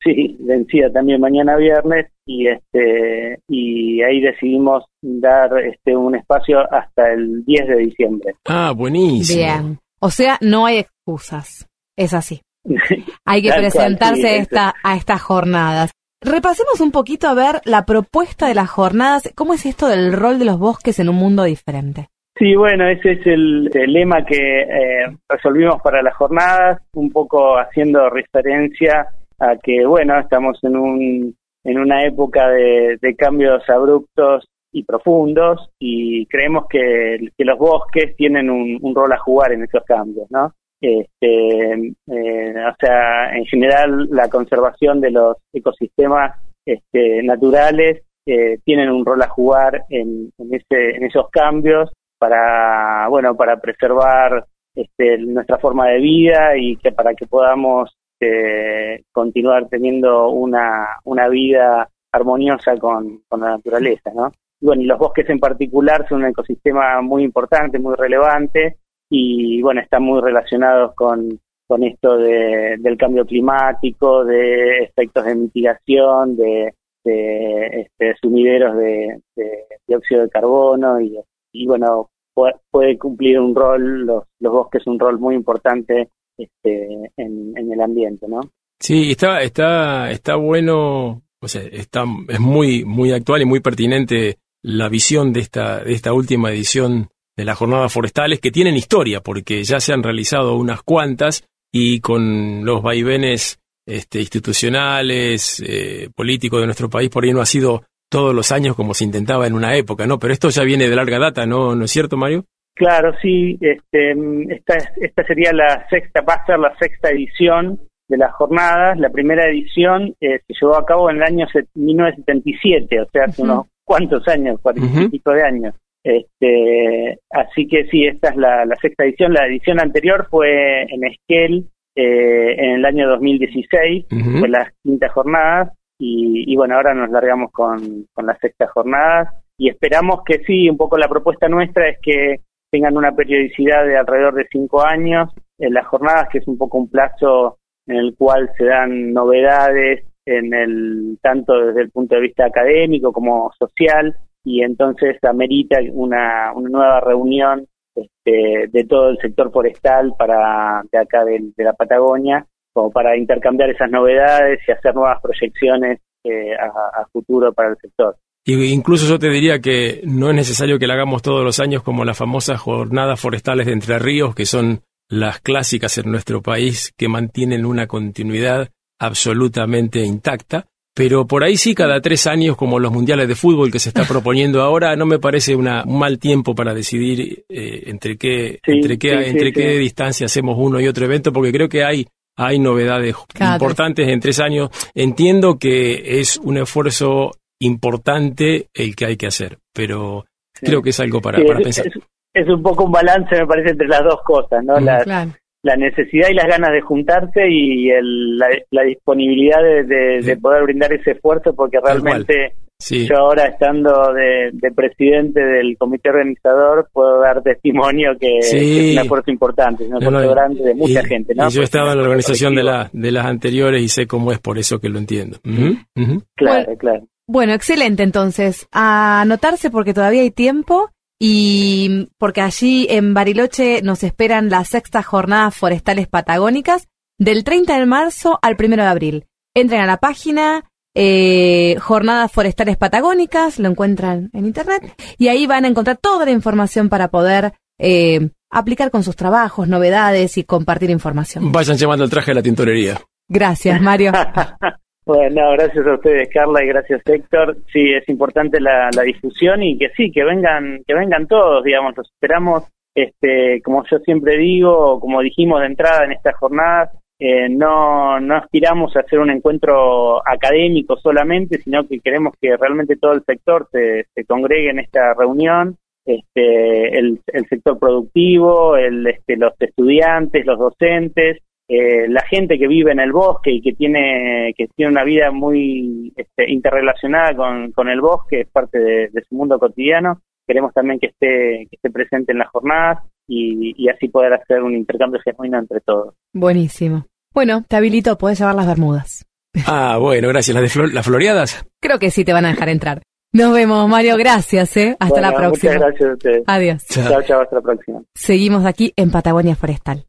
sí, vencía también mañana viernes y este y ahí decidimos dar este un espacio hasta el 10 de diciembre. Ah, buenísimo. Bien. O sea, no hay excusas. Es así. Hay que cual, presentarse sí, esta, a estas jornadas. Repasemos un poquito a ver la propuesta de las jornadas. ¿Cómo es esto del rol de los bosques en un mundo diferente? Sí, bueno, ese es el, el lema que eh, resolvimos para las jornadas, un poco haciendo referencia a que, bueno, estamos en, un, en una época de, de cambios abruptos y profundos y creemos que, que los bosques tienen un, rol a jugar en esos cambios, ¿no? Este, eh, o sea, en general la conservación de los ecosistemas este, naturales eh, tienen un rol a jugar en, en, ese, en esos cambios para bueno para preservar este, nuestra forma de vida y que para que podamos eh, continuar teniendo una, una vida armoniosa con, con la naturaleza, ¿no? Bueno, los bosques en particular son un ecosistema muy importante, muy relevante y bueno, están muy relacionados con, con esto de, del cambio climático, de efectos de mitigación, de, de este, sumideros de, de dióxido de carbono y, y bueno, puede, puede, cumplir un rol, los, los bosques un rol muy importante este, en, en el ambiente, ¿no? Sí, está, está, está bueno, o sea, está, es muy, muy actual y muy pertinente la visión de esta, de esta última edición de las jornadas forestales que tienen historia, porque ya se han realizado unas cuantas y con los vaivenes este, institucionales, eh, políticos de nuestro país, por ahí no ha sido todos los años como se intentaba en una época, ¿no? Pero esto ya viene de larga data, ¿no? ¿No es cierto, Mario? Claro, sí. Este, esta, esta sería la sexta, va a ser la sexta edición de las jornadas. La primera edición eh, se llevó a cabo en el año 1977, o sea, hace uh -huh. unos cuantos años, cuarenta y uh -huh. pico de años. Este, así que sí, esta es la, la, sexta edición. La edición anterior fue en Esquel eh, en el año 2016, uh -huh. fue las quintas jornadas. Y, y, bueno, ahora nos largamos con, con las sextas jornadas y esperamos que sí, un poco la propuesta nuestra es que tengan una periodicidad de alrededor de cinco años en las jornadas, que es un poco un plazo en el cual se dan novedades en el tanto desde el punto de vista académico como social y entonces amerita una, una nueva reunión este, de todo el sector forestal para de acá de, de, la Patagonia como para intercambiar esas novedades y hacer nuevas proyecciones eh, a, a futuro para el sector. Y incluso yo te diría que no es necesario que la hagamos todos los años como las famosas jornadas forestales de Entre Ríos, que son las clásicas en nuestro país, que mantienen una continuidad absolutamente intacta, pero por ahí sí cada tres años, como los mundiales de fútbol que se está proponiendo ahora, no me parece una, un mal tiempo para decidir eh, entre qué, Sí, entre qué, sí, sí, entre qué sí. distancia hacemos uno y otro evento, porque creo que hay, hay novedades Cada importantes en tres años. Entiendo que es un esfuerzo importante el que hay que hacer, pero Sí. creo que es algo para, Sí, para es, pensar. es- es un poco un balance, me parece, entre las dos cosas, ¿no? Mm. La, Claro. La necesidad y las ganas de juntarse y el- la, la disponibilidad de, de- Sí. de poder brindar ese esfuerzo, porque realmente Sí. yo ahora estando de, de presidente del comité organizador puedo dar testimonio que, Sí. que es un esfuerzo importante, es un esfuerzo no, grande de mucha y- gente, ¿no? y yo he estado en la organización de, la, de las anteriores y sé cómo es, por eso que lo entiendo. Ujú. Claro, claro. Bueno, excelente entonces. A anotarse porque todavía hay tiempo y porque allí en Bariloche nos esperan las sextas jornadas forestales patagónicas del 30 de marzo al 1 de abril. Entren a la página eh, Jornadas Forestales Patagónicas, lo encuentran en internet y ahí van a encontrar toda la información para poder eh, aplicar con sus trabajos, novedades y compartir información. Vayan llevando el traje de la tintorería. Gracias, Mario. Bueno, gracias a ustedes, Carla, y gracias, Héctor. Sí, es importante la, la difusión y que sí, que vengan, que vengan todos, digamos, los esperamos. Este, como yo siempre digo, como dijimos de entrada en estas jornadas, eh, no, no aspiramos a hacer un encuentro académico solamente, sino que queremos que realmente todo el sector se, se congregue en esta reunión, este, el, el sector productivo, el, este, los estudiantes, los docentes, eh, la gente que vive en el bosque y que tiene que tiene una vida muy este, interrelacionada con, con el bosque, es parte de, de su mundo cotidiano. Queremos también que esté, que esté presente en las jornadas y, y así poder hacer un intercambio genuino entre todos. Buenísimo. Bueno, te habilito, puedes llevar las bermudas. Ah, bueno, gracias. ¿Las, de flor- las floreadas? Creo que sí te van a dejar entrar. Nos vemos, Mario. Gracias, ¿eh? Hasta Bueno, la próxima. Muchas gracias a ustedes. Adiós. Chao. Chao, chao, hasta la próxima. Seguimos aquí en Patagonia Forestal.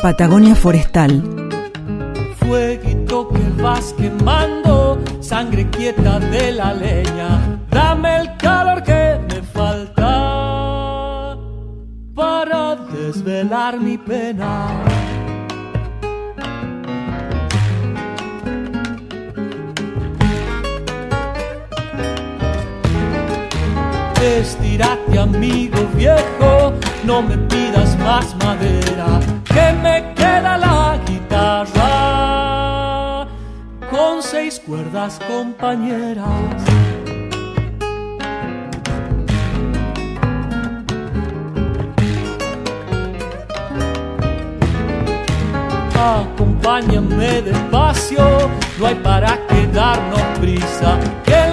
Patagonia Forestal. Fueguito que vas quemando, sangre quieta de la leña, dame el calor que me falta para desvelar mi pena. Estírate amigo viejo, no me pidas más madera, que me queda la guitarra con seis cuerdas compañeras. Acompáñame despacio, no hay para qué darnos prisa,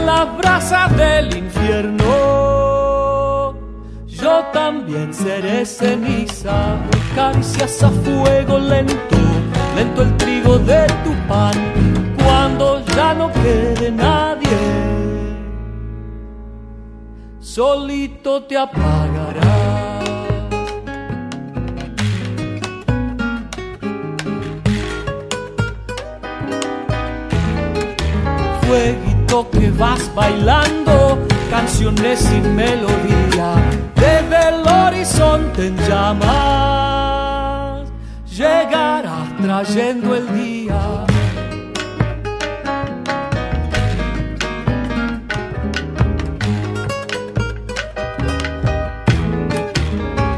las brasas del infierno yo también seré ceniza, caricias a fuego lento, lento el trigo de tu pan, cuando ya no quede nadie, solito te apagarás. Que vas bailando, canciones sin melodía, desde el horizonte en llamas, llegarás trayendo el día.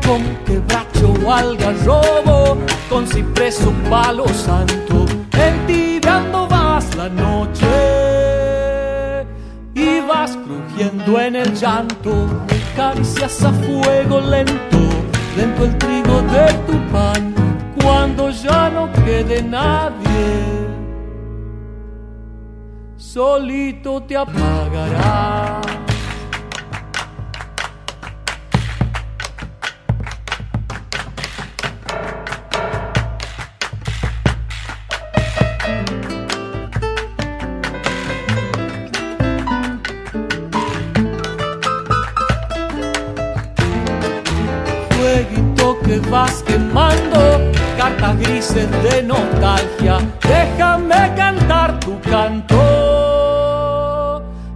Con quebracho o algarrobo, con ciprés o palo santo, entibiando vas la noche vas crujiendo en el llanto, caricias a fuego lento, lento el trigo de tu pan, cuando ya no quede nadie, solito te apagará. De nostalgia, déjame cantar tu canto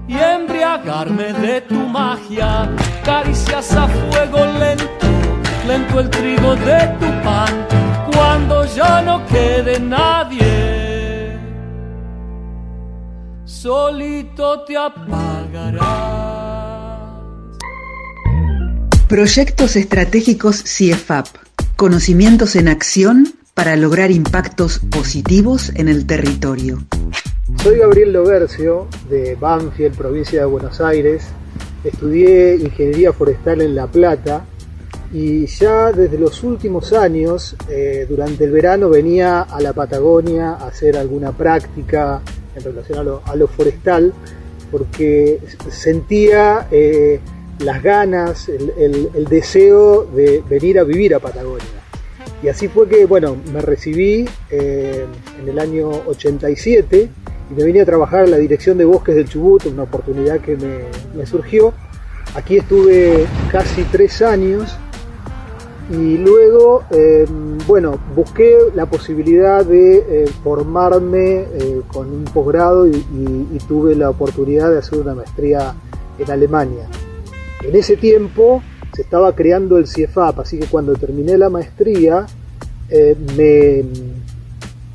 y embriagarme de tu magia, caricias a fuego lento, lento el trigo de tu pan cuando ya no quede nadie. Solito te apagarás. Proyectos estratégicos CIEFAP. Conocimientos en acción para lograr impactos positivos en el territorio. Soy Gabriel Lobercio de Banfield, provincia de Buenos Aires. Estudié ingeniería forestal en La Plata y ya desde los últimos años, eh, durante el verano, venía a la Patagonia a hacer alguna práctica en relación a lo, forestal porque sentía eh, las ganas, el deseo de venir a vivir a Patagonia. Y así fue que, bueno, me recibí eh, en el año 87 y me vine a trabajar en la dirección de bosques del Chubut, una oportunidad que me, surgió. Aquí estuve casi tres años y luego, eh, bueno, busqué la posibilidad de eh, formarme eh, con un posgrado y- y tuve la oportunidad de hacer una maestría en Alemania. En ese tiempo se estaba creando el CIEFAP, así que cuando terminé la maestría eh, me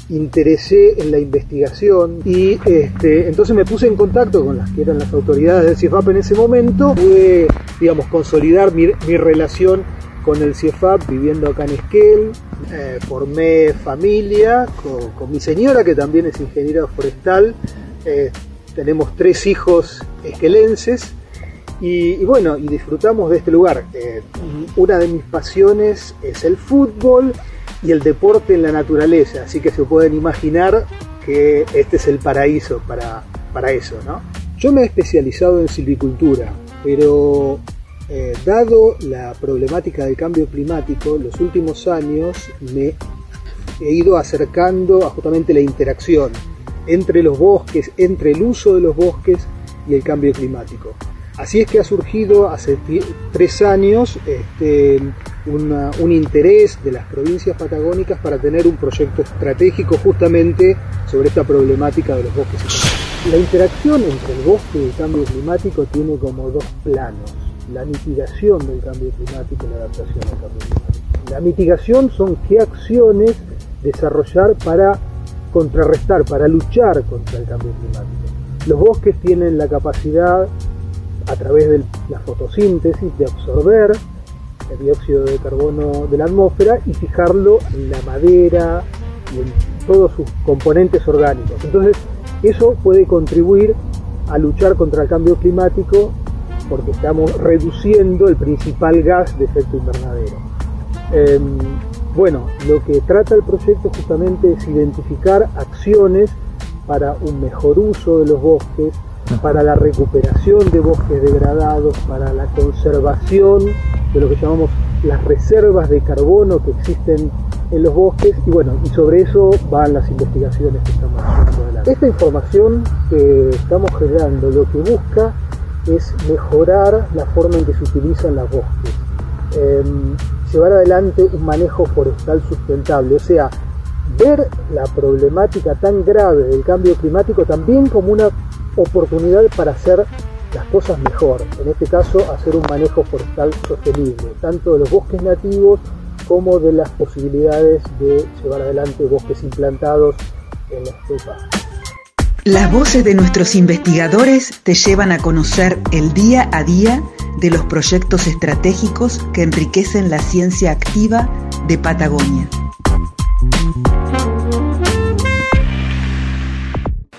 interesé en la investigación y este, entonces me puse en contacto con las que eran las autoridades del CIEFAP en ese momento. Pude, digamos, consolidar mi, relación con el CIEFAP viviendo acá en Esquel. Eh, formé familia con, con mi señora, que también es ingeniera forestal. Eh, tenemos tres hijos esquelenses. Y, bueno, y disfrutamos de este lugar. Eh, una de mis pasiones es el fútbol y el deporte en la naturaleza, así que se pueden imaginar que este es el paraíso para, para eso, ¿no? Yo me he especializado en silvicultura, pero eh, dado la problemática del cambio climático, los últimos años me he ido acercando a justamente la interacción entre los bosques, entre el uso de los bosques y el cambio climático. Así es que ha surgido hace tres años este, un interés de las provincias patagónicas para tener un proyecto estratégico justamente sobre esta problemática de los bosques. La interacción entre el bosque y el cambio climático tiene como dos planos. La mitigación del cambio climático y la adaptación al cambio climático. La mitigación son qué acciones desarrollar para contrarrestar, para luchar contra el cambio climático. Los bosques tienen la capacidad a través de la fotosíntesis de absorber el dióxido de carbono de la atmósfera y fijarlo en la madera y en todos sus componentes orgánicos. Entonces, eso puede contribuir a luchar contra el cambio climático porque estamos reduciendo el principal gas de efecto invernadero. Eh, bueno, lo que trata el proyecto justamente es identificar acciones para un mejor uso de los bosques, para la recuperación de bosques degradados, para la conservación de lo que llamamos las reservas de carbono que existen en los bosques y bueno, y sobre eso van las investigaciones que estamos haciendo. Esta información que estamos generando lo que busca es mejorar la forma en que se utilizan los bosques, eh, llevar adelante un manejo forestal sustentable, o sea, ver la problemática tan grave del cambio climático también como una oportunidad para hacer las cosas mejor, en este caso hacer un manejo forestal sostenible, tanto de los bosques nativos como de las posibilidades de llevar adelante bosques implantados en la estepa. Las voces de nuestros investigadores te llevan a conocer el día a día de los proyectos estratégicos que enriquecen la ciencia activa de Patagonia.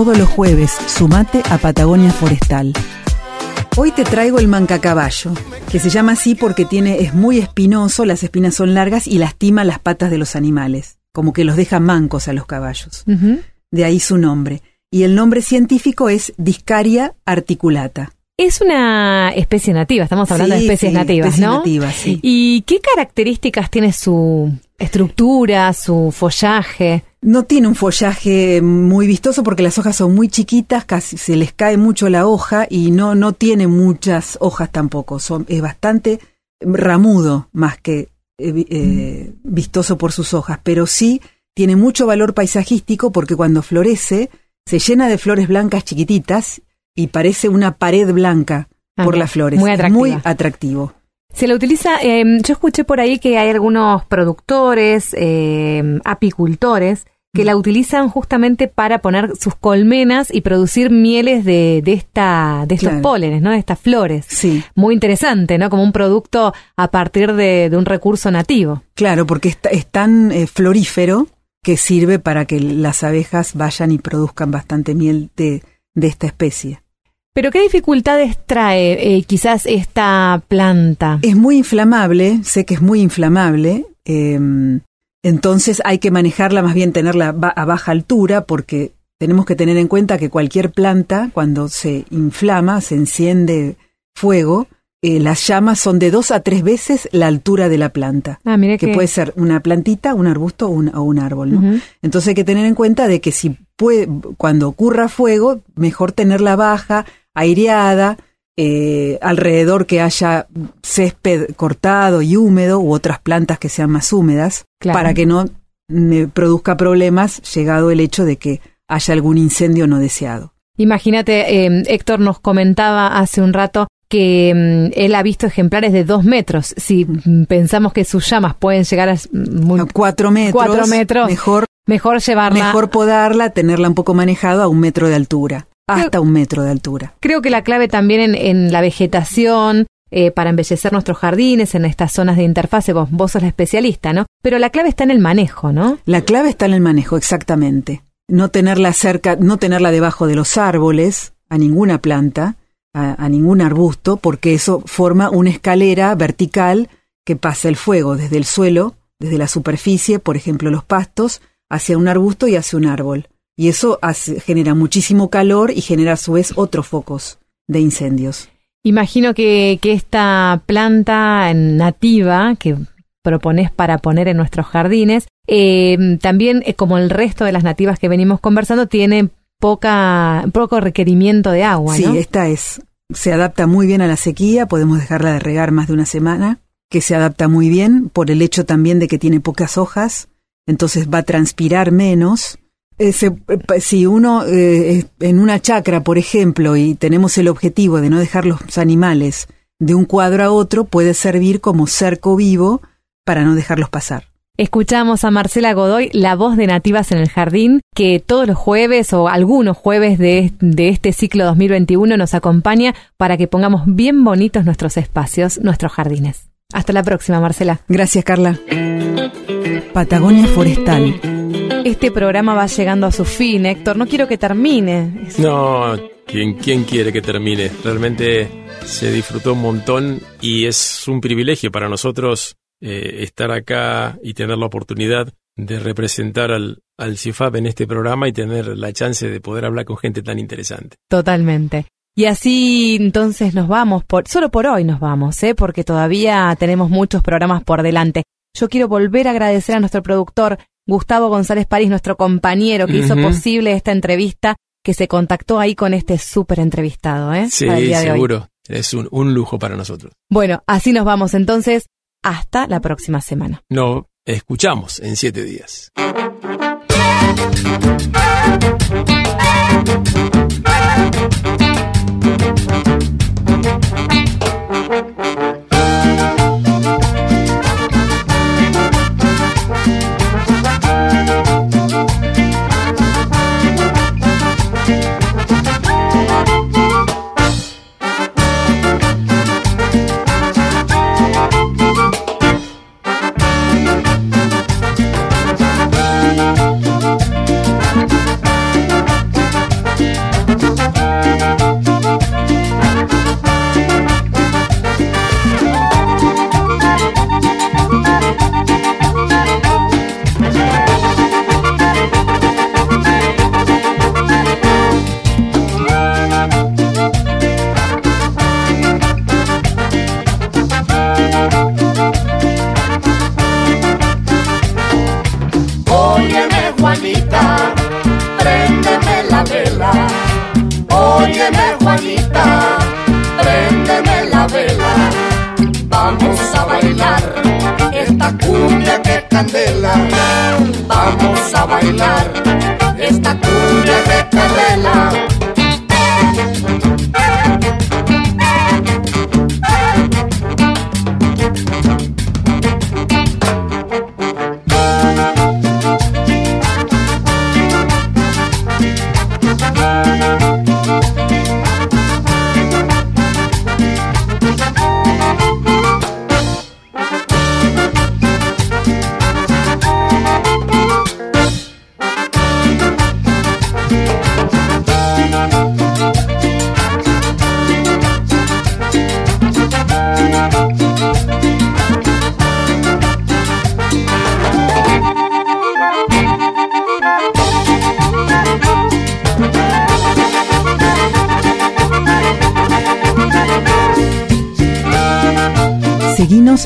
Todos los jueves, sumate a Patagonia Forestal. Hoy te traigo el mancacaballo, que se llama así porque tiene, es muy espinoso, las espinas son largas y lastima las patas de los animales, como que los deja mancos a los caballos. De ahí su nombre. Y el nombre científico es Discaria articulata. Es una especie nativa, estamos hablando de especies sí, nativas, especies ¿no? nativas, sí. ¿Y qué características tiene su estructura, su follaje? No tiene un follaje muy vistoso porque las hojas son muy chiquitas, casi se les cae mucho la hoja y no, no tiene muchas hojas tampoco. Son, es bastante ramudo más que eh, eh, vistoso por sus hojas, pero sí tiene mucho valor paisajístico porque cuando florece se llena de flores blancas chiquititas y parece una pared blanca Ah, por las flores. muy Es atractiva. muy atractivo. Se la utiliza, eh, yo escuché por ahí que hay algunos productores, eh, apicultores, que la utilizan justamente para poner sus colmenas y producir mieles de, de esta, de estos Claro. pólenes, ¿no? De estas flores. Sí. Muy interesante, ¿no? Como un producto a partir de, de un recurso nativo. Claro, porque es, es tan eh, florífero que sirve para que las abejas vayan y produzcan bastante miel de, de esta especie. Pero ¿qué dificultades trae eh, quizás esta planta? Es muy inflamable, sé que es muy inflamable, eh, entonces hay que manejarla, más bien tenerla a baja altura, porque tenemos que tener en cuenta que cualquier planta, cuando se inflama, se enciende fuego, eh, las llamas son de dos a tres veces la altura de la planta. Ah, mire que que- puede ser una plantita, un arbusto o un, o un árbol. Entonces hay que tener en cuenta de que si puede, cuando ocurra fuego, mejor tenerla baja, aireada, eh, alrededor que haya césped cortado y húmedo u otras plantas que sean más húmedas, Claro. para que no me produzca problemas llegado el hecho de que haya algún incendio no deseado. Imagínate, eh, Héctor nos comentaba hace un rato que mm, él ha visto ejemplares de dos metros. Si mm, pensamos que sus llamas pueden llegar a, s- muy, A cuatro metros, cuatro metros, mejor, mejor llevarla. mejor podarla, tenerla un poco manejado a un metro de altura, hasta un metro de altura. Creo que la clave también en, en la vegetación, eh, para embellecer nuestros jardines, en estas zonas de interfase, vos, vos sos la especialista, ¿no? Pero la clave está en el manejo, ¿no? La clave está en el manejo, exactamente. No tenerla cerca, no tenerla debajo de los árboles, a ninguna planta, a, a ningún arbusto, porque eso forma una escalera vertical que pasa el fuego desde el suelo, desde la superficie, por ejemplo los pastos, hacia un arbusto y hacia un árbol. Y eso hace- genera muchísimo calor y genera a su vez otros focos de incendios. Imagino que, que esta planta nativa que propones para poner en nuestros jardines, eh, también eh, como el resto de las nativas que venimos conversando, tiene poca, poco requerimiento de agua, Sí, ¿no? esta es, se adapta muy bien a la sequía, podemos dejarla de regar más de una semana, que se adapta muy bien por el hecho también de que tiene pocas hojas, entonces va a transpirar menos. Eh, si uno eh, es en una chacra, por ejemplo, y tenemos el objetivo de no dejar los animales de un cuadro a otro, puede servir como cerco vivo para no dejarlos pasar. Escuchamos a Marcela Godoy, la voz de Nativas en el Jardín, que todos los jueves o algunos jueves de, de este ciclo 2021 nos acompaña para que pongamos bien bonitos nuestros espacios, nuestros jardines. Hasta la próxima, Marcela. Gracias, Carla. Patagonia Forestal. Este programa va llegando a su fin, Héctor. No quiero que termine. No, ¿quién, ¿quién quiere que termine? Realmente se disfrutó un montón y es un privilegio para nosotros eh, estar acá y tener la oportunidad de representar al, al CIFAP en este programa y tener la chance de poder hablar con gente tan interesante. Totalmente. Y así entonces nos vamos, por, solo por hoy nos vamos, ¿eh? porque todavía tenemos muchos programas por delante. Yo quiero volver a agradecer a nuestro productor Gustavo González París, nuestro compañero que hizo posible esta entrevista, que se contactó ahí con este súper entrevistado. ¿eh? Sí, seguro. Es un, un lujo para nosotros. Bueno, así nos vamos entonces. Hasta la próxima semana. Nos escuchamos en siete días.